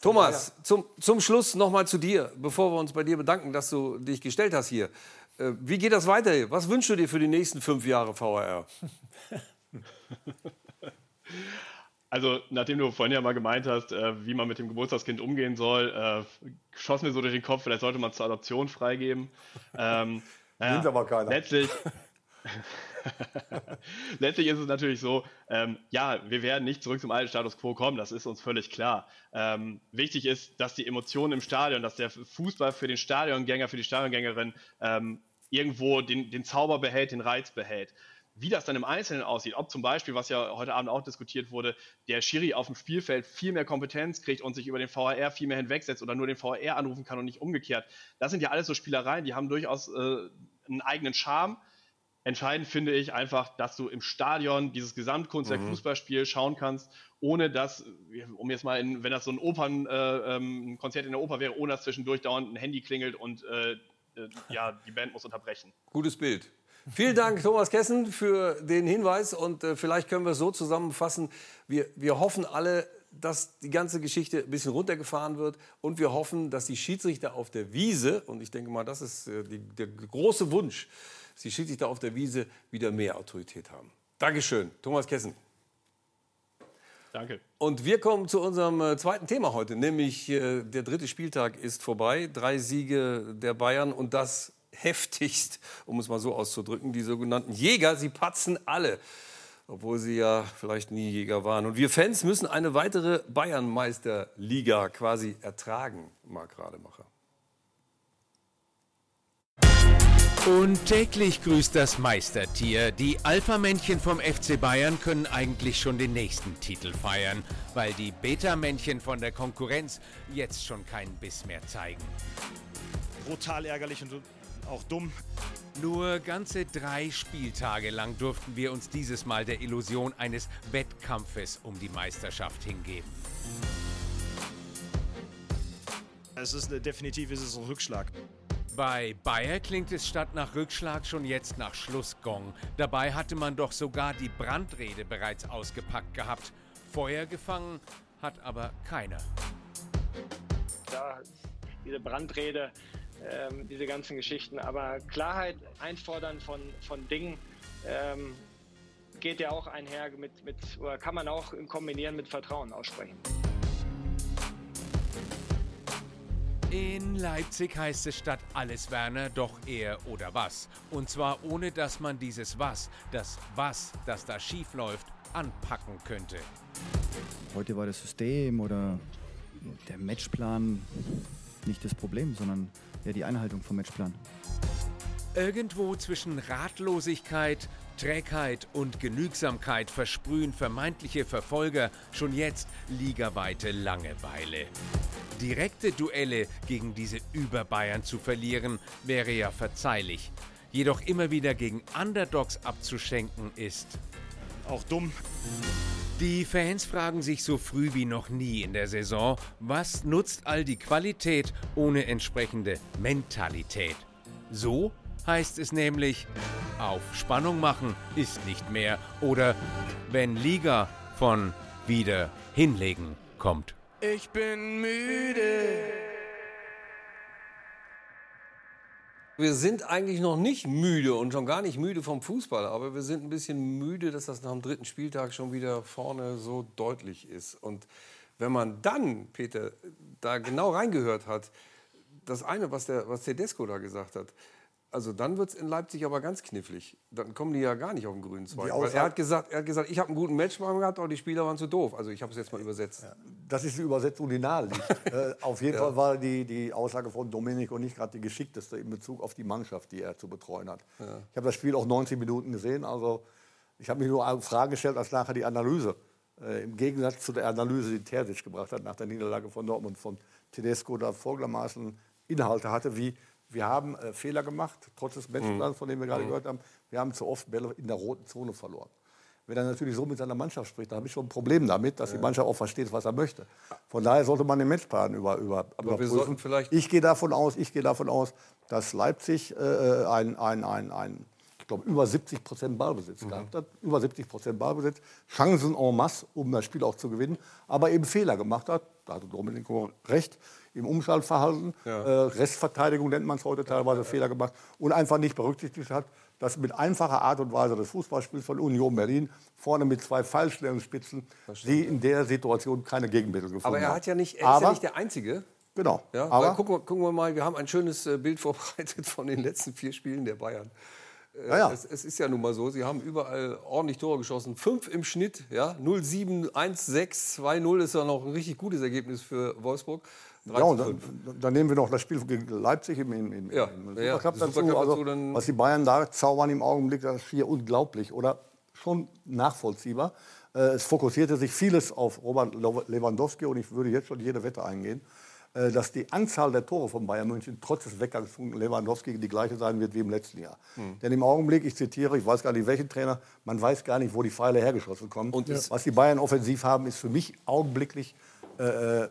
Thomas, zum, zum Schluss noch mal zu dir, bevor wir uns bei dir bedanken, dass du dich gestellt hast hier. Äh, wie geht das weiter? Was wünschst du dir für die nächsten fünf Jahre VRR? Also, nachdem du vorhin ja mal gemeint hast, äh, wie man mit dem Geburtstagskind umgehen soll, äh, schoss mir so durch den Kopf, vielleicht sollte man zur Adoption freigeben. Ähm, naja, Nimmt aber keiner. Letztlich, letztlich ist es natürlich so, ähm, ja, wir werden nicht zurück zum alten Status quo kommen, das ist uns völlig klar. Ähm, wichtig ist, dass die Emotionen im Stadion, dass der Fußball für den Stadiongänger, für die Stadiongängerin ähm, irgendwo den, den Zauber behält, den Reiz behält. Wie das dann im Einzelnen aussieht, ob zum Beispiel, was ja heute Abend auch diskutiert wurde, der Schiri auf dem Spielfeld viel mehr Kompetenz kriegt und sich über den VAR viel mehr hinwegsetzt oder nur den VAR anrufen kann und nicht umgekehrt. Das sind ja alles so Spielereien, die haben durchaus äh, einen eigenen Charme. Entscheidend finde ich einfach, dass du im Stadion dieses Gesamtkunstwerk mhm. Fußballspiel schauen kannst, ohne dass, um jetzt mal, in, wenn das so ein Opernkonzert äh, ähm, in der Oper wäre, ohne dass zwischendurch dauernd ein Handy klingelt und äh, äh, ja, die Band muss unterbrechen. Gutes Bild. Vielen Dank, Thomas Kessen, für den Hinweis. Und äh, vielleicht können wir es so zusammenfassen. Wir, wir hoffen alle, dass die ganze Geschichte ein bisschen runtergefahren wird. Und wir hoffen, dass die Schiedsrichter auf der Wiese, und ich denke mal, das ist äh, die, der große Wunsch, dass die Schiedsrichter auf der Wiese wieder mehr Autorität haben. Dankeschön, Thomas Kessen. Danke. Und wir kommen zu unserem äh, zweiten Thema heute, nämlich äh, der dritte Spieltag ist vorbei. Drei Siege der Bayern und das heftigst, um es mal so auszudrücken, die sogenannten Jäger, sie patzen alle obwohl sie ja vielleicht nie Jäger waren. Und wir Fans müssen eine weitere Bayernmeisterliga quasi ertragen, Marc Rademacher. Und täglich grüßt das Meistertier. Die Alpha-Männchen vom FC Bayern können eigentlich schon den nächsten Titel feiern, weil die Beta-Männchen von der Konkurrenz jetzt schon keinen Biss mehr zeigen. Brutal ärgerlich und auch dumm. Nur ganze drei Spieltage lang durften wir uns dieses Mal der Illusion eines Wettkampfes um die Meisterschaft hingeben. Es ist definitiv ist es ein Rückschlag. Bei Bayer klingt es statt nach Rückschlag schon jetzt nach Schlussgong. Dabei hatte man doch sogar die Brandrede bereits ausgepackt gehabt. Feuer gefangen hat aber keiner. Ja, diese Brandrede, ähm, diese ganzen Geschichten. Aber Klarheit einfordern von, von Dingen ähm, geht ja auch einher mit, mit, oder kann man auch kombinieren mit Vertrauen aussprechen. In Leipzig heißt es statt alles Werner doch er oder was. Und zwar ohne dass man dieses was, das was, das da schief läuft, anpacken könnte. Heute war das System oder der Matchplan nicht das Problem, sondern ja, die Einhaltung vom Matchplan. Irgendwo zwischen Ratlosigkeit, Trägheit und Genügsamkeit versprühen vermeintliche Verfolger schon jetzt ligaweite Langeweile. Direkte Duelle gegen diese Überbayern zu verlieren, wäre ja verzeihlich. Jedoch immer wieder gegen Underdogs abzuschenken ist auch dumm. Die Fans fragen sich so früh wie noch nie in der Saison, was nutzt all die Qualität ohne entsprechende Mentalität? So heißt es nämlich, auf Spannung machen ist nicht mehr oder wenn Liga von wieder hinlegen kommt. Ich bin müde. Wir sind eigentlich noch nicht müde und schon gar nicht müde vom Fußball, aber wir sind ein bisschen müde, dass das nach dem dritten Spieltag schon wieder vorne so deutlich ist. Und wenn man dann, Peter, da genau reingehört hat, das eine, was der, was Tedesco da gesagt hat, also dann wird es in Leipzig aber ganz knifflig. Dann kommen die ja gar nicht auf den grünen Zweig. Weil er hat gesagt, er hat gesagt, ich habe einen guten Matchplan gehabt, aber die Spieler waren zu doof. Also ich habe es jetzt mal übersetzt. Ja, das ist die Übersetzung, die nahe liegt. äh, auf jeden ja. Fall war die, die Aussage von Domenico nicht gerade die geschickteste in Bezug auf die Mannschaft, die er zu betreuen hat. Ja. Ich habe das Spiel auch 90 Minuten gesehen. Also ich habe mich nur Fragen gestellt, als nachher die Analyse. Äh, Im Gegensatz zu der Analyse, die Terzic gebracht hat nach der Niederlage von Dortmund von Tedesco, da folgendermaßen Inhalte hatte wie wir haben äh, Fehler gemacht, trotz des Matchplans, von dem wir gerade mhm. gehört haben. Wir haben zu oft Bälle in der roten Zone verloren. Wenn er natürlich so mit seiner Mannschaft spricht, dann habe ich schon ein Problem damit, dass die Mannschaft auch versteht, was er möchte. Von daher sollte man den Matchplan über, über, Aber überprüfen. vielleicht ich gehe davon aus, ich gehe davon aus, dass Leipzig äh, ein, ein, ein, ein ich glaube, über 70 Prozent Ballbesitz mhm. gehabt hat. Über 70 Prozent Ballbesitz. Chancen en masse, um das Spiel auch zu gewinnen. Aber eben Fehler gemacht hat. Da hatte Domenico recht im Umschaltverhalten. Ja. Äh, Restverteidigung nennt man es heute teilweise, Fehler gemacht und einfach nicht berücksichtigt hat, dass mit einfacher Art und Weise des Fußballspiels von Union Berlin vorne mit zwei Fallstellungsspitzen, die in der Situation keine Gegenmittel gefunden haben. Aber er hat ja nicht, er aber, ist ja nicht der Einzige. Genau. Ja, aber gucken wir, gucken wir mal, wir haben ein schönes äh, Bild vorbereitet von den letzten vier Spielen der Bayern. Äh, ja, ja. Es, es, ist ja nun mal so, sie haben überall ordentlich Tore geschossen. Fünf im Schnitt, ja, 0-7, 1-6, 2-0 ist ja noch ein richtig gutes Ergebnis für Wolfsburg. Ja, und dann, dann, nehmen wir noch das Spiel gegen Leipzig im, im, im, ja, im Supercup ja, dazu. Also, was die Bayern da zaubern im Augenblick, das ist hier unglaublich oder schon nachvollziehbar. Äh, es fokussierte sich vieles auf Robert Lewandowski und ich würde jetzt schon jede Wette eingehen, äh, dass die Anzahl der Tore von Bayern München trotz des Weggangs von Lewandowski die gleiche sein wird wie im letzten Jahr. Mhm. Denn im Augenblick, ich zitiere, ich weiß gar nicht welchen Trainer, man weiß gar nicht, wo die Pfeile hergeschossen kommen. Und was die Bayern offensiv haben, ist für mich augenblicklich äh, äh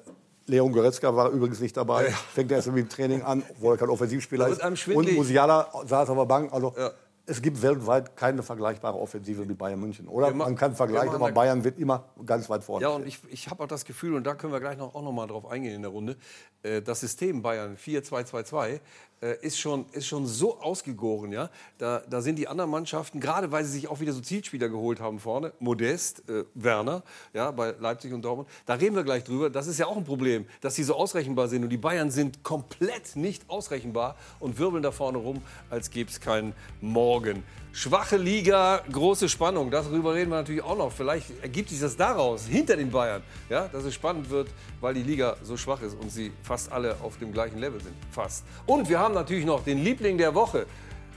Leon Goretzka war übrigens nicht dabei. Ja. Fängt erst mit dem Training an, wo er kein Offensivspieler ist. Und Musiala saß auf der Bank. Also ja. es gibt weltweit keine vergleichbare Offensive wie Bayern München. Oder man kann vergleichen, aber Bayern wird immer ganz weit vorne. Ja, und ich, ich habe auch das Gefühl, und da können wir gleich noch, auch noch mal drauf eingehen in der Runde, äh, das System Bayern 4-2-2-2 äh, ist, schon, ist schon so ausgegoren. Ja? Da, da sind die anderen Mannschaften, gerade weil sie sich auch wieder so Zielspieler geholt haben vorne, Modest, äh, Werner, ja, bei Leipzig und Dortmund, da reden wir gleich drüber. Das ist ja auch ein Problem, dass sie so ausrechenbar sind. Und die Bayern sind komplett nicht ausrechenbar und wirbeln da vorne rum, als gäbe es keinen Morgen. Schwache Liga, große Spannung. Darüber reden wir natürlich auch noch. Vielleicht ergibt sich das daraus, hinter den Bayern, ja, dass es spannend wird, weil die Liga so schwach ist und sie fast alle auf dem gleichen Level sind. Fast. Und wir haben natürlich noch den Liebling der Woche.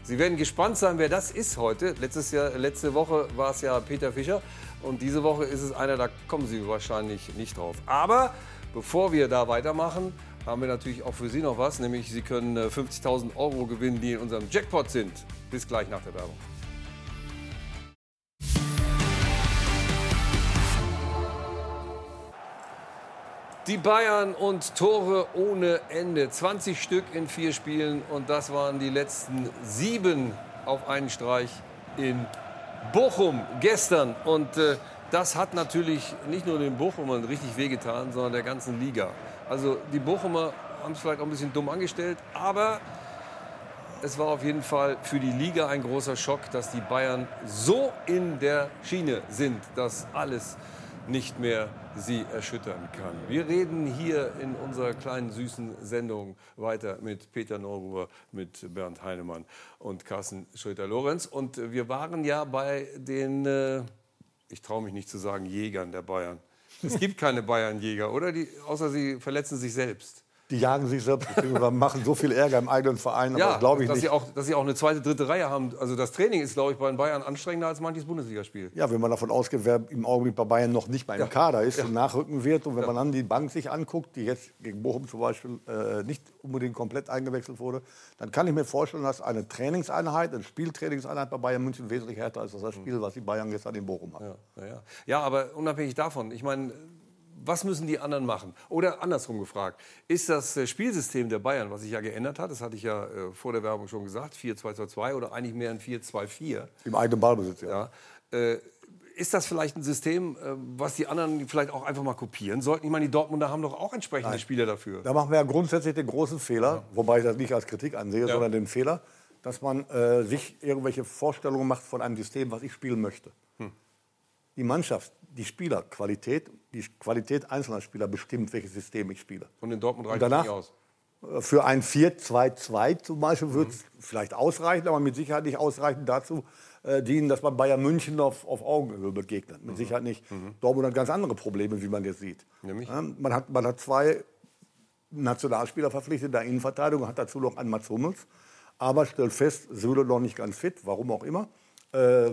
Sie werden gespannt sein, wer das ist heute. Letztes Jahr, letzte Woche war es ja Peter Fischer. Und diese Woche ist es einer, da kommen Sie wahrscheinlich nicht drauf. Aber bevor wir da weitermachen, haben wir natürlich auch für Sie noch was. Nämlich Sie können 50.000 äh, Euro gewinnen, die in unserem Jackpot sind. Bis gleich nach der Werbung. Die Bayern und Tore ohne Ende. 20 Stück in vier Spielen und das waren die letzten sieben auf einen Streich in Bochum gestern. Und äh, das hat natürlich nicht nur den Bochumern richtig wehgetan, sondern der ganzen Liga. Also die Bochumer haben es vielleicht auch ein bisschen dumm angestellt, aber es war auf jeden Fall für die Liga ein großer Schock, dass die Bayern so in der Schiene sind, dass alles nicht mehr sie erschüttern kann. Wir reden hier in unserer kleinen süßen Sendung weiter mit Peter Norruhr, mit Bernd Heinemann und Carsten Schröter-Lorenz. Und wir waren ja bei den, äh, ich traue mich nicht zu sagen, Jägern der Bayern. Es gibt keine Bayernjäger, oder? Die, außer sie verletzen sich selbst die jagen sich selbst machen so viel Ärger im eigenen Verein. Ja, glaube ich dass nicht. Sie auch, dass sie auch eine zweite, dritte Reihe haben. Also das Training ist, glaube ich, bei den Bayern anstrengender als manches Bundesligaspiel. Ja, wenn man davon ausgeht, wer im Augenblick bei Bayern noch nicht mal im ja. Kader ist ja. und nachrücken wird. Und wenn ja. man dann die Bank sich anguckt, die jetzt gegen Bochum zum Beispiel äh, nicht unbedingt komplett eingewechselt wurde, dann kann ich mir vorstellen, dass eine Trainingseinheit, eine Spieltrainingseinheit bei Bayern München wesentlich härter ist als das Spiel, was die Bayern gestern in Bochum hatten. Ja aber unabhängig davon, ich meine, was müssen die anderen machen? Oder andersrum gefragt, ist das äh, Spielsystem der Bayern, was sich ja geändert hat, das hatte ich ja äh, vor der Werbung schon gesagt, 4-2-2-2 oder eigentlich mehr ein 4-2-4. Im eigenen Ballbesitz, ja. ja äh, ist das vielleicht ein System, was die anderen vielleicht auch einfach mal kopieren sollten? Ich meine, die Dortmunder haben doch auch entsprechende Nein. Spieler dafür. Da machen wir ja grundsätzlich den großen Fehler, ja. wobei ich das nicht als Kritik ansehe, ja. sondern den Fehler, dass man äh, sich irgendwelche Vorstellungen macht von einem System, was ich spielen möchte. Hm. Die Mannschaft, die Spielerqualität, die Qualität einzelner Spieler bestimmt, welches System ich spiele. Und in Dortmund reicht das nicht aus? Äh, für ein 4-2-2 zum Beispiel wird es mhm. vielleicht ausreichen, aber mit Sicherheit nicht ausreichend dazu äh, dienen, dass man Bayern München auf, auf Augenhöhe begegnet. Mit mhm. Sicherheit nicht. Mhm. Dortmund hat ganz andere Probleme, wie man jetzt sieht. Ja, man, hat, man hat zwei Nationalspieler verpflichtet in der Innenverteidigung, hat dazu noch einen Mats Hummels, aber stellt fest, Söder noch nicht ganz fit, warum auch immer. Äh,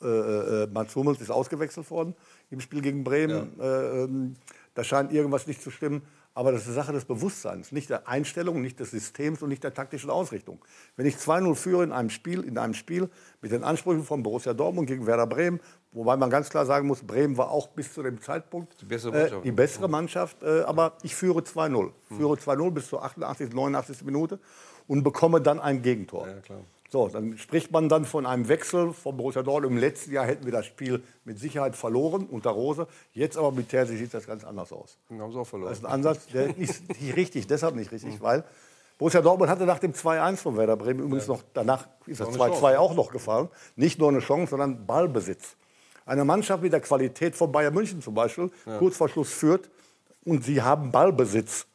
äh, äh, Mats Hummels ist ausgewechselt worden im Spiel gegen Bremen. Äh, ähm, da scheint irgendwas nicht zu stimmen. Aber das ist eine Sache des Bewusstseins, nicht der Einstellung, nicht des Systems und nicht der taktischen Ausrichtung. Wenn ich 2-0 führe in einem Spiel, in einem Spiel mit den Ansprüchen von Borussia Dortmund gegen Werder Bremen, wobei man ganz klar sagen muss, Bremen war auch bis zu dem Zeitpunkt die bessere Mannschaft, äh, die bessere Mannschaft äh, aber ich führe 2-0. Führe 2-0 bis zur 88, 89. Minute und bekomme dann ein Gegentor. Ja, so, dann spricht man dann von einem Wechsel von Borussia Dortmund. Im letzten Jahr hätten wir das Spiel mit Sicherheit verloren unter Rose. Jetzt aber mit Terzi sieht das ganz anders aus. Den haben sie auch verloren. Das ist ein Ansatz, der ist nicht richtig, deshalb nicht richtig, mhm. weil Borussia Dortmund hatte nach dem 2-1 von Werder Bremen übrigens ja. noch, danach ist das 2-2 auch noch gefallen. Nicht nur eine Chance, sondern Ballbesitz. Eine Mannschaft mit der Qualität von Bayern München zum Beispiel, ja. kurz vor Schluss führt und sie haben Ballbesitz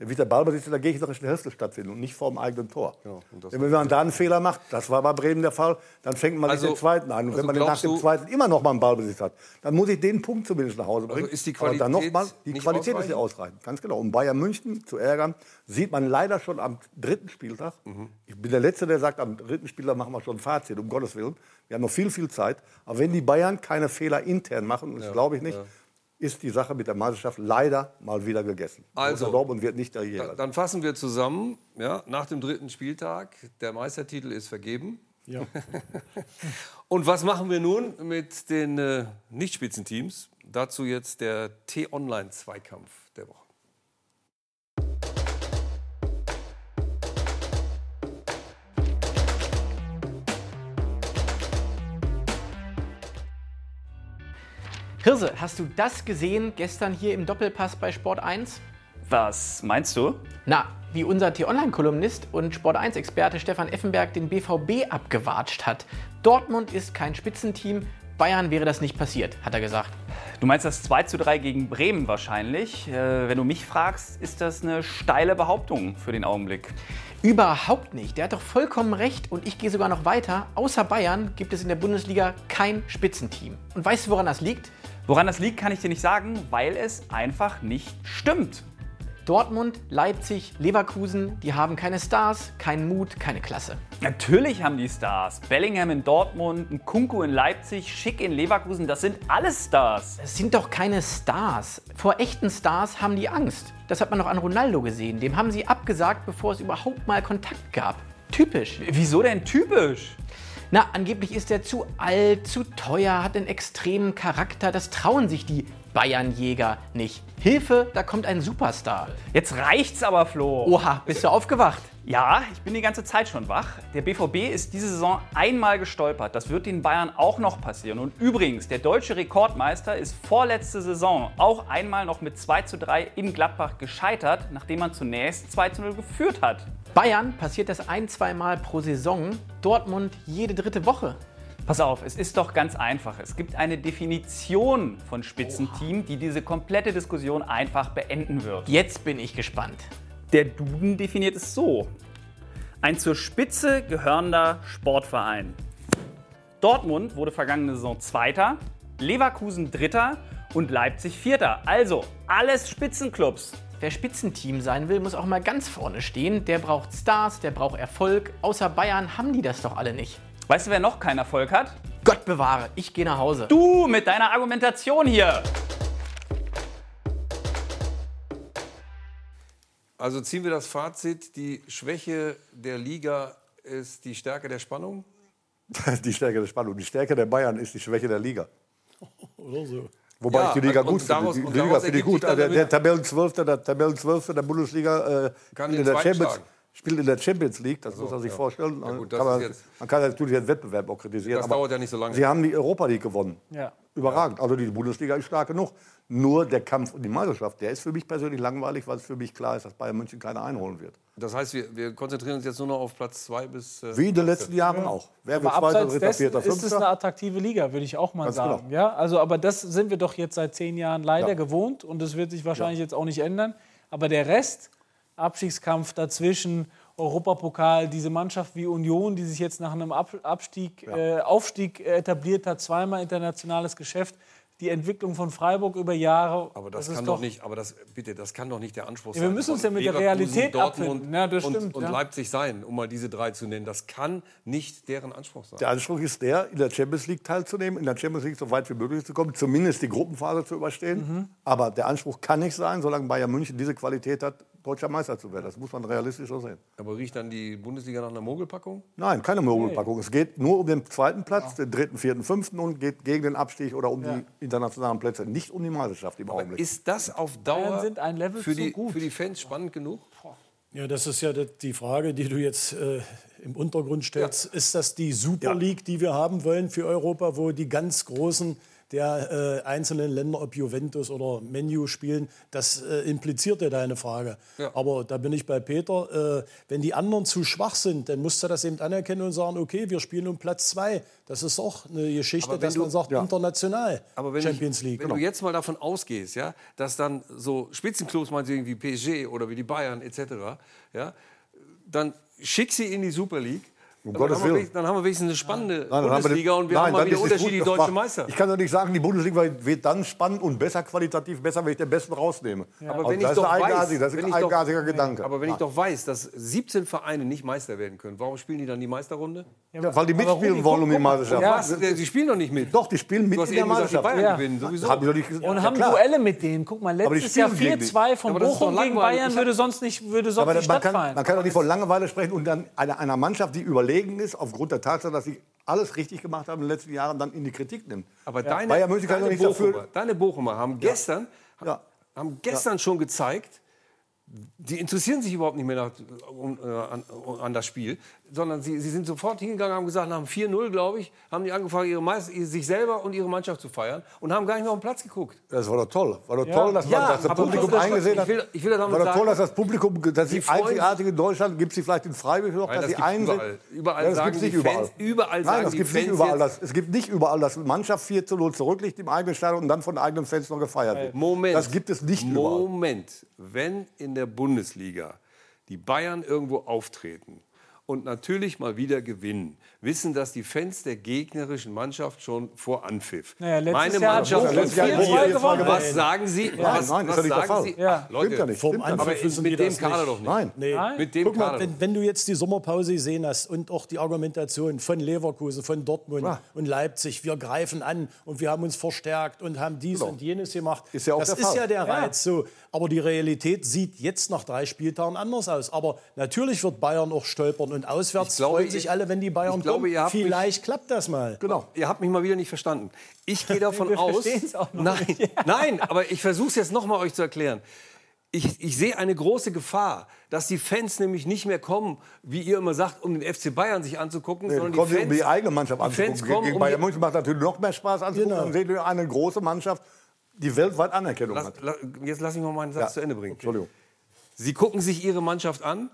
der wird der Ballbesitz in der gegnerischen Hälfte stattfinden und nicht vor dem eigenen Tor. Ja, wenn man da einen Fehler macht, das war bei Bremen der Fall, dann fängt man also, den zweiten an. Und also wenn man nach dem zweiten immer noch mal einen Ballbesitz hat, dann muss ich den Punkt zumindest nach Hause bringen. Also ist die Qualität Aber dann noch mal, die Qualität ist nicht ausreichend, ganz genau. Um Bayern München zu ärgern, sieht man leider schon am dritten Spieltag. Mhm. Ich bin der Letzte, der sagt, am dritten Spieltag machen wir schon ein Fazit, um Gottes Willen. Wir haben noch viel, viel Zeit. Aber wenn die Bayern keine Fehler intern machen, und das ja, glaube ich nicht, ja ist die Sache mit der Meisterschaft leider mal wieder gegessen. Also, Dortmund wird nicht der Jäger. Dann fassen wir zusammen. Ja, nach dem dritten Spieltag, der Meistertitel ist vergeben. Ja. Und was machen wir nun mit den äh, Nicht-Spitzenteams? Dazu jetzt der T-Online-Zweikampf der Woche. Hirse, hast du das gesehen gestern hier im Doppelpass bei Sport 1? Was meinst du? Na, wie unser T-Online-Kolumnist und Sport 1-Experte Stefan Effenberg den BVB abgewatscht hat. Dortmund ist kein Spitzenteam, Bayern wäre das nicht passiert, hat er gesagt. Du meinst das 2 zu 3 gegen Bremen wahrscheinlich. Äh, wenn du mich fragst, ist das eine steile Behauptung für den Augenblick. Überhaupt nicht. Der hat doch vollkommen recht und ich gehe sogar noch weiter. Außer Bayern gibt es in der Bundesliga kein Spitzenteam. Und weißt du, woran das liegt? Woran das liegt, kann ich dir nicht sagen, weil es einfach nicht stimmt. Dortmund, Leipzig, Leverkusen, die haben keine Stars, keinen Mut, keine Klasse. Natürlich haben die Stars. Bellingham in Dortmund, ein Kunku in Leipzig, Schick in Leverkusen, das sind alles Stars. Das sind doch keine Stars. Vor echten Stars haben die Angst. Das hat man noch an Ronaldo gesehen. Dem haben sie abgesagt, bevor es überhaupt mal Kontakt gab. Typisch. Wieso denn typisch? Na, angeblich ist er zu alt, zu teuer, hat einen extremen Charakter. Das trauen sich die Bayernjäger nicht. Hilfe, da kommt ein Superstar. Jetzt reicht's aber, Flo. Oha, bist du aufgewacht? Ja, ich bin die ganze Zeit schon wach. Der BVB ist diese Saison einmal gestolpert. Das wird den Bayern auch noch passieren. Und übrigens, der deutsche Rekordmeister ist vorletzte Saison auch einmal noch mit 2 zu 3 in Gladbach gescheitert, nachdem man zunächst 2 zu 0 geführt hat. Bayern passiert das ein, zweimal pro Saison, Dortmund jede dritte Woche. Pass auf, es ist doch ganz einfach. Es gibt eine Definition von Spitzenteam, die diese komplette Diskussion einfach beenden wird. Jetzt bin ich gespannt. Der Duden definiert es so. Ein zur Spitze gehörender Sportverein. Dortmund wurde vergangene Saison Zweiter, Leverkusen Dritter und Leipzig Vierter. Also alles Spitzenclubs. Wer Spitzenteam sein will, muss auch mal ganz vorne stehen. Der braucht Stars, der braucht Erfolg. Außer Bayern haben die das doch alle nicht. Weißt du, wer noch keinen Erfolg hat? Gott bewahre, ich gehe nach Hause. Du mit deiner Argumentation hier. Also ziehen wir das Fazit, die Schwäche der Liga ist die Stärke der Spannung? die Stärke der Spannung. Die Stärke der Bayern ist die Schwäche der Liga. Oder so. Wobei ja, ich die Liga gut finde. Die Liga finde ich gut. Also der, der Tabellenzwölfte der, Tabellenzwölfte der Bundesliga äh, kann in der Champions, schlagen spielt in der Champions League, das so, muss man sich ja. vorstellen. Ja, gut, kann man, man, kann natürlich den Wettbewerb auch kritisieren. Das dauert ja nicht so lange. Sie haben die Europa League gewonnen. Ja. Überragend. Also die Bundesliga ist stark genug. Nur der Kampf um die Meisterschaft, der ist für mich persönlich langweilig, weil es für mich klar ist, dass Bayern München keiner einholen wird. Das heißt, wir, wir konzentrieren uns jetzt nur noch auf Platz 2 bis. Äh, Wie in den letzten Jahren auch. Wer wird Zweiter, Dritter, Vierter, Fünfter? Ist es eine attraktive Liga, würde ich auch mal Ganz sagen. Genau. Ja, also, aber das sind wir doch jetzt seit zehn Jahren leider ja. gewohnt und das wird sich wahrscheinlich ja. jetzt auch nicht ändern. Aber der Rest, Abstiegskampf dazwischen, Europapokal, diese Mannschaft wie Union, die sich jetzt nach einem Abstieg, ja. äh, Aufstieg etabliert hat, zweimal internationales Geschäft, die Entwicklung von Freiburg über Jahre. Aber das, das kann doch, nicht, aber das bitte, das kann doch nicht der Anspruch ja, sein. Wir müssen uns ja mit der Realität Dortmund abfinden. Ja, das und, stimmt, und, ja. Leipzig sein, um mal diese drei zu nennen. Das kann nicht deren Anspruch sein. Der Anspruch ist der, in der Champions League teilzunehmen, in der Champions League so weit wie möglich zu kommen, zumindest die Gruppenphase zu überstehen. Mhm. Aber der Anspruch kann nicht sein, solange Bayern München diese Qualität hat, deutscher Meister zu werden. Das muss man realistisch so sehen. Aber riecht dann die Bundesliga nach einer Mogelpackung? Nein, keine Mogelpackung. Nee. Es geht nur um den zweiten Platz, ja. den dritten, vierten, fünften und geht gegen den Abstieg oder um ja. die internationalen Plätze. Nicht um die Meisterschaft im Augenblick. Ist das auf Dauer für die, für, die, Fans spannend genug? Ja, das ist ja die Frage, die du jetzt äh, im Untergrund stellst. Ja. Ist das die Super League, die wir haben wollen für Europa, wo die ganz großen der äh, einzelnen Länder, ob Juventus oder Menu spielen, das äh, impliziert ja deine Frage. Ja. Aber da bin ich bei Peter. Äh, wenn die anderen zu schwach sind, dann musst du das eben anerkennen und sagen, okay, wir spielen um Platz zwei. Das ist auch eine Geschichte, dass du, man sagt, ja. international Aber wenn Champions ich, League. Wenn genau. du jetzt mal davon ausgehst, ja, dass dann so Spitzenclubs meinetwegen wie PSG oder wie die Bayern etc., ja, dann schick sie in die Super League um dann, haben wir, dann haben wir wenigstens eine spannende nein, Bundesliga und wir nein, haben mal wieder unterschiedliche deutsche Meister. Ich kann doch nicht sagen, die Bundesliga wird dann spannend und besser, qualitativ besser, wenn ich den Besten rausnehme. Ja. Aber wenn ich doch weiß, das ist ein eigenartiger Gedanke. Aber wenn ich doch weiß, dass 17 Vereine nicht Meister werden können, warum spielen die dann die Meisterrunde? Ja, weil die mitspielen wollen um die Meisterschaft. Ja, was? Die spielen doch nicht mit. Doch, die spielen mit in der Meisterschaft. Die Bayern gewinnen, sowieso. Hab und haben Duelle mit denen. Guck mal, letztes Jahr 4-2 von Bochum gegen Bayern würde sonst nicht stattfinden. Man kann doch nicht von Langeweile sprechen und dann einer Mannschaft, die überlegen ist, aufgrund der Tatsache, dass sie alles richtig gemacht haben in den letzten Jahren, dann in die Kritik nimmt. Aber ja. deine, Bayern München deine, nicht Bochumer, dafür. deine Bochumer haben gestern, ja. haben gestern schon gezeigt, die interessieren sich überhaupt nicht mehr nach, um, äh, an, an, das Spiel. Sondern sie, sie sind sofort hingegangen, haben gesagt, nach dem 4-0, glaube ich, haben die angefangen, ihre Meister, sich selber und ihre Mannschaft zu feiern und haben gar nicht mehr auf den Platz geguckt. Das war doch toll. War doch Ja. toll, dass, man, Ja, dass das Publikum das- eingesehen ich hat. will- ich will damit war doch sagen, toll, dass das Publikum, das sie ist freuen einzigartige in Deutschland, gibt es sie vielleicht in Freiburg noch, Nein, dass das sie einsehen. überall. Überall ja, das sagen nicht die überall. Fans- überall Nein, sagen das die gibt's nicht überall. Das, es gibt nicht überall, dass Mannschaft 4 zu 0 zurückliegt im eigenen Stadion und dann von eigenen Fans noch gefeiert wird. Moment. Das gibt es nicht überall. Moment. Wenn in der Bundesliga die Bayern irgendwo auftreten und natürlich mal wieder gewinnen, wissen das die Fans der gegnerischen Mannschaft schon vor Anpfiff. Naja, letztes Meine Jahr hat Mannschaft wird 4-2 verlieren. gewonnen. Was sagen Sie? Ja. Was, Nein, ist was der sagen Fall. Sie? Ja. Leute, Stimmt ja nicht. Vom aber mit dem Kader doch nicht. Nein. Nee. Mit dem Guck mal, Kader. wenn, wenn du jetzt die Sommerpause gesehen hast und auch die Argumentation von Leverkusen, von Dortmund Ja. und Leipzig, wir greifen an und wir haben uns verstärkt und haben dies Genau. und jenes gemacht. Ist ja auch das der ist Fall. ja der Ja. Reiz. So. Aber die Realität sieht jetzt nach drei Spieltagen anders aus. Aber natürlich wird Bayern auch stolpern und auswärts glaube, freuen sich alle, wenn die Bayern ich glaube, kommen. habt mich- Vielleicht klappt das mal. Genau. Ihr habt mich mal wieder nicht verstanden. Ich gehe davon Wir aus. verstehen's auch noch nein, nicht. nein, aber ich versuche es jetzt noch mal euch zu erklären. Ich, ich sehe eine große Gefahr, dass die Fans nämlich nicht mehr kommen, wie ihr immer sagt, um den FC Bayern sich anzugucken, Nee, sondern kommen die sie, Fans, um die eigene Mannschaft die anzugucken. Fans kommen, gegen um Bayern München macht natürlich noch mehr Spaß anzugucken. Genau. Dann seht ihr eine große Mannschaft, die weltweit Anerkennung Lass, hat. la, jetzt lass ich mal meinen Satz Ja. zu Ende bringen. Entschuldigung. Sie gucken sich ihre Mannschaft an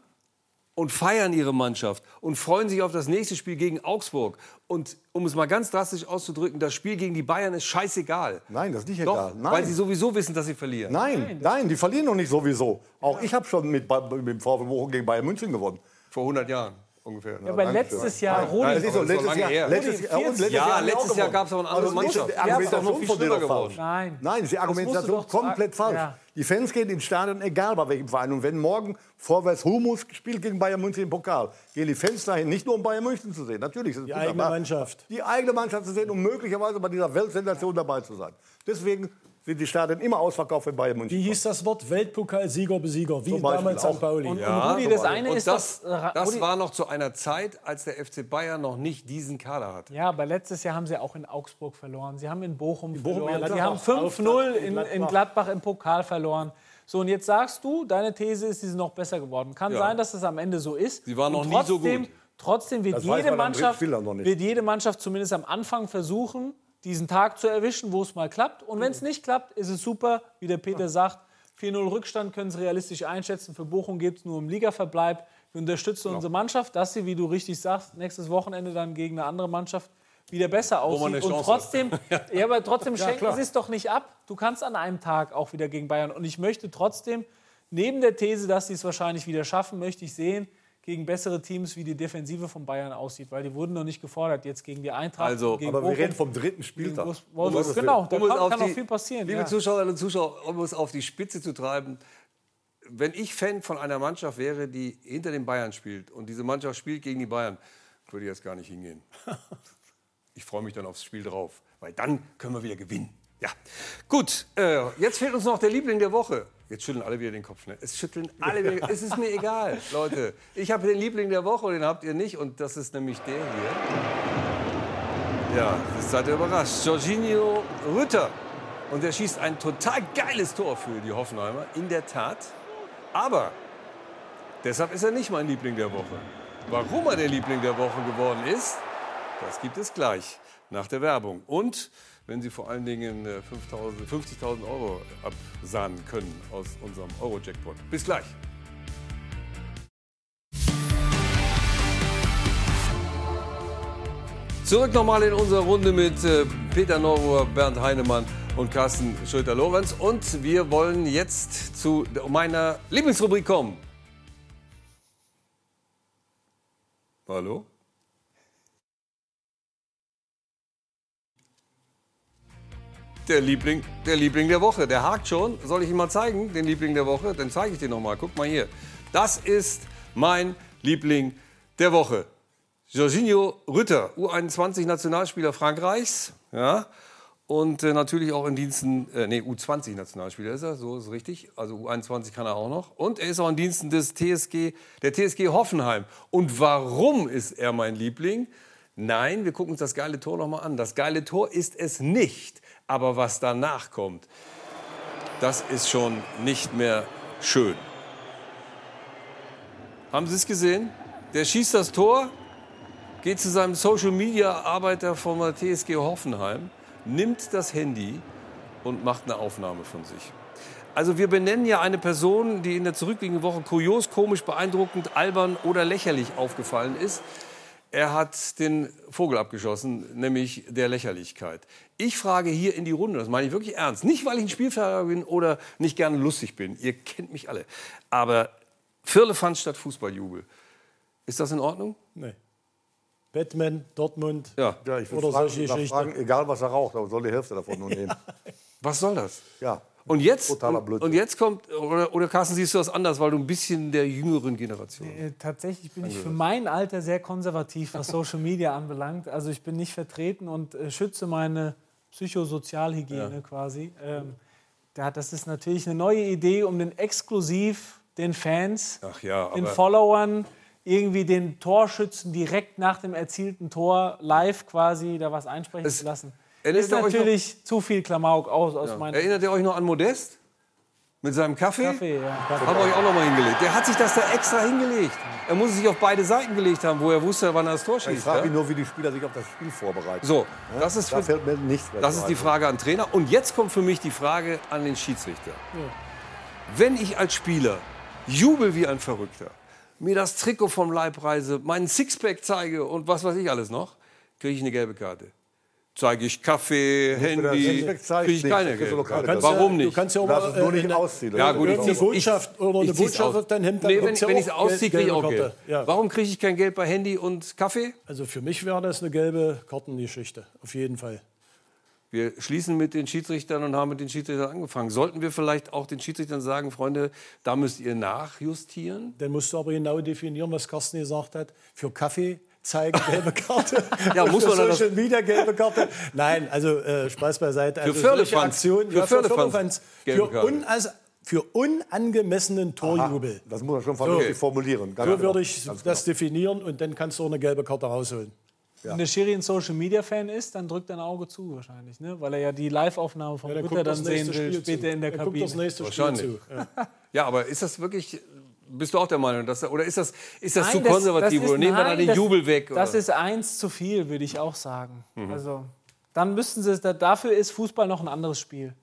und feiern ihre Mannschaft und freuen sich auf das nächste Spiel gegen Augsburg. Und um es mal ganz drastisch auszudrücken, das Spiel gegen die Bayern ist scheißegal. Nein, das ist nicht Doch, egal. Nein. weil sie sowieso wissen, dass sie verlieren. Nein, nein, die verlieren noch nicht sowieso. Auch ich habe schon mit, mit dem VfB Bochum gegen Bayern München gewonnen. Vor 100 Jahren ungefähr. Ja, aber letztes Jahr, Nein, Rudi, nein, das ist so, letztes Jahr, her. letztes Jahr, und letztes Ja, Jahr letztes auch Jahr gewonnen. gab's aber eine andere Also Mannschaft. die habt doch noch Argumentation viel schlimmer. Nein. Nein, ist die Argumentation komplett falsch. Ja. Die Fans gehen ins Stadion, egal bei welchem Verein. Und wenn morgen Vorwärts Humus spielt gegen Bayern München im Pokal, gehen die Fans dahin, nicht nur um Bayern München zu sehen. Natürlich ist es Die eigene. Mannschaft. Die eigene Mannschaft zu sehen, um möglicherweise bei dieser Weltsensation dabei zu sein. Deswegen sind die Stadien immer ausverkauft, wenn Bayern München Wie hieß das Wort? Weltpokalsieger, Besieger. Wie damals auch. St. Pauli. Und, Ja, und Rudi, das eine und ist das, äh, das war noch zu einer Zeit, als der FC Bayern noch nicht diesen Kader hatte. Ja, aber letztes Jahr haben sie auch in Augsburg verloren. Sie haben in Bochum, Bochum, verloren. Sie haben Gladbach, 5-0 Auftakt in, in Gladbach. in Gladbach im Pokal verloren. So, und jetzt sagst du, deine These ist, sie sind noch besser geworden. Kann Ja. sein, dass es am Ende so ist. Sie waren noch Und nie so trotzdem, gut. Trotzdem wird Das jede, Mannschaft, wird jede Mannschaft zumindest am Anfang versuchen, diesen Tag zu erwischen, wo es mal klappt. Und wenn es nicht klappt, ist es super, wie der Peter sagt. 4-0 Rückstand können Sie realistisch einschätzen. Für Bochum geht es nur um Ligaverbleib. Wir unterstützen Genau. unsere Mannschaft, dass sie, wie du richtig sagst, nächstes Wochenende dann gegen eine andere Mannschaft wieder besser aussieht. Und trotzdem, ja, aber trotzdem Ja, schenken klar. Sie es doch nicht ab. Du kannst an einem Tag auch wieder gegen Bayern. Und ich möchte trotzdem, neben der These, dass sie es wahrscheinlich wieder schaffen, möchte ich sehen, gegen bessere Teams, wie die Defensive von Bayern aussieht. Weil die wurden noch nicht gefordert jetzt gegen die Eintracht. Also, gegen Aber wir Bochum. reden vom dritten Spieltag. Wolfsburg. Genau, da Um kann, kann die- noch viel passieren. Liebe ja. Zuschauerinnen und Zuschauer, um es auf die Spitze zu treiben, wenn ich Fan von einer Mannschaft wäre, die hinter den Bayern spielt und diese Mannschaft spielt gegen die Bayern, würde ich jetzt gar nicht hingehen. Ich freue mich dann aufs Spiel drauf, weil dann können wir wieder gewinnen. Ja, gut. Äh, jetzt fehlt uns noch der Liebling der Woche. Jetzt schütteln alle wieder den Kopf. Ne? Es schütteln alle wieder. es ist mir egal, Leute. Ich habe den Liebling der Woche und den habt ihr nicht. Und das ist nämlich der hier. Ja, das seid ihr überrascht. Jorginho Rütter. Und er schießt ein total geiles Tor für die Hoffenheimer. In der Tat. Aber deshalb ist er nicht mein Liebling der Woche. Warum er der Liebling der Woche geworden ist, das gibt es gleich nach der Werbung. Und wenn Sie vor allen Dingen äh, 5.000 50.000 Euro absahnen können aus unserem Euro-Jackpot. Bis gleich. Zurück nochmal in unserer Runde mit äh, Peter Neuruhr, Bernd Heinemann und Carsten Schröter-Lorenz. Und wir wollen jetzt zu meiner Lieblingsrubrik kommen. Hallo? Der Liebling, der Liebling der Woche. Der hakt schon. Soll ich ihn mal zeigen, den Liebling der Woche? Dann zeige ich den noch mal. Guck mal hier. Das ist mein Liebling der Woche. Jorginho Rütter, U21-Nationalspieler Frankreichs. Ja. Und äh, natürlich auch in Diensten, äh, nee, U20-Nationalspieler ist er, so ist es richtig. Also U21 kann er auch noch. Und er ist auch in Diensten des TSG, der TSG Hoffenheim. Und warum ist er mein Liebling? Nein, wir gucken uns das geile Tor noch mal an. Das geile Tor ist es nicht. Aber was danach kommt, das ist schon nicht mehr schön. Haben Sie es gesehen? Der schießt das Tor, geht zu seinem Social Media Arbeiter von der TSG Hoffenheim, nimmt das Handy und macht eine Aufnahme von sich. Also wir benennen ja eine Person, die in der zurückliegenden Woche kurios, komisch, beeindruckend, albern oder lächerlich aufgefallen ist. Er hat den Vogel abgeschossen, nämlich der Lächerlichkeit. Ich frage hier in die Runde, das meine ich wirklich ernst. Nicht, weil ich ein Spielverderber bin oder nicht gerne lustig bin. Ihr kennt mich alle. Aber Firlefanz statt Fußballjubel. Ist das in Ordnung? Nee. Batman, Dortmund ja. Ja, ich oder fragen, solche Geschichten. fragen, egal was er raucht, aber soll die Hälfte davon nur nehmen. Was soll das? Ja. Und jetzt, und, und jetzt kommt, oder, oder Carsten, siehst du das anders, weil du ein bisschen der jüngeren Generation Äh, tatsächlich bin ich für mein Alter sehr konservativ, was Social Media anbelangt. Also ich bin nicht vertreten und äh, schütze meine Psychosozialhygiene Ja. quasi. Ähm, da, das ist natürlich eine neue Idee, um den exklusiv den Fans, Ach ja, den Followern irgendwie den Torschützen direkt nach dem erzielten Tor live quasi da was einsprechen zu lassen. Erinnert Ist ihr euch natürlich zu viel Klamauk aus, aus Ja. meiner Erinnert ihr euch noch an Modest? Mit seinem Kaffee? Kaffee, ja. Haben wir euch auch noch mal hingelegt. Der hat sich das da extra hingelegt. Er muss es sich auf beide Seiten gelegt haben, wo er wusste, wann er das Tor Ich schießt. frage ja? mich nur, wie die Spieler sich auf das Spiel vorbereiten. So, Ja? das ist, da für, fällt mir nichts mehr das ist die. Frage an Trainer. Und jetzt kommt für mich die Frage an den Schiedsrichter. Wenn ich als Spieler jubel wie ein Verrückter, mir das Trikot vom Leib reise, meinen Sixpack zeige und was weiß ich alles noch, kriege ich eine gelbe Karte. Zeige ich Kaffee, du Handy, kriege ich nicht, keine du. Karte. Warum Du nicht? kannst ja auch mal, nur äh, nicht eine- ausziehen. Ja, gut, ich- Botschaft ich- oder eine Botschaft aus. auf dein Hemd, Nee, wenn, ja wenn ich es ausziehe, kriege ich auch. Geld. Ja. Warum kriege ich kein Geld bei Handy und Kaffee? Also für mich wäre das eine gelbe Kartengeschichte, auf jeden Fall. Wir schließen mit den Schiedsrichtern und haben mit den Schiedsrichtern angefangen. Sollten wir vielleicht auch den Schiedsrichtern sagen, Freunde, da müsst ihr nachjustieren? Dann musst du aber genau definieren, was Carsten gesagt hat. Für Kaffee zeigen gelbe Karte. Ja, muss für man dann das- Social Media gelbe Karte. Nein, also äh, Spaß beiseite. Für Also Firlefanz. Aktionen, Für ja, für Für, Karte. un, also, für unangemessenen Torjubel. Das muss man schon vernünftig So. formulieren. Ganz So genau. würde ich Ganz das definieren und dann kannst du auch eine gelbe Karte rausholen. Wenn der Schiri ein Social Media Fan ist, dann drückt er ein Auge zu wahrscheinlich, ne? weil er ja die Live-Aufnahme vom Ja, der Ritter guckt dann sehen will, Spiel später zu. in der guckt Kabine. das nächste Spiel Wahrscheinlich. zu. Ja. Ja, aber ist das wirklich, bist du auch der Meinung, dass, oder ist das, ist das Nein, zu konservativ? das oder ist- nehmen wir da den das- Jubel weg? Das oder? ist eins zu viel, würde ich auch sagen. Mhm. Also, dann müssten sie dafür ist Fußball noch ein anderes Spiel.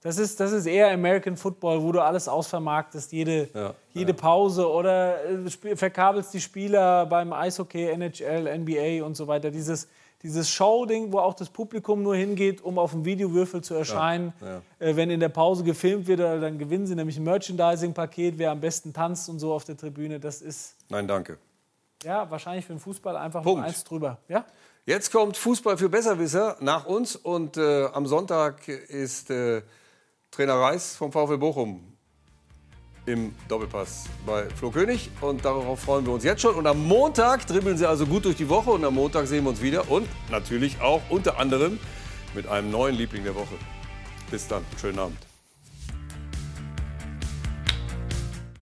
Das ist, das ist eher American Football, wo du alles ausvermarktest, jede, Ja, jede Pause oder äh, verkabelst die Spieler beim Eishockey, NHL, NBA und so weiter. Dieses, dieses Show-Ding, wo auch das Publikum nur hingeht, um auf dem Videowürfel zu erscheinen. ja. Äh, wenn in der Pause gefilmt wird, äh, dann gewinnen sie nämlich ein Merchandising-Paket, wer am besten tanzt und so auf der Tribüne. Das ist Nein, danke. ja wahrscheinlich für den Fußball einfach Punkt. eins drüber. Ja? Jetzt kommt Fußball für Besserwisser nach uns und äh, am Sonntag ist äh, Trainer Reis vom VfL Bochum im Doppelpass bei Flo König und darauf freuen wir uns jetzt schon. Und am Montag dribbeln sie also gut durch die Woche und am Montag sehen wir uns wieder und natürlich auch unter anderem mit einem neuen Liebling der Woche. Bis dann, schönen Abend.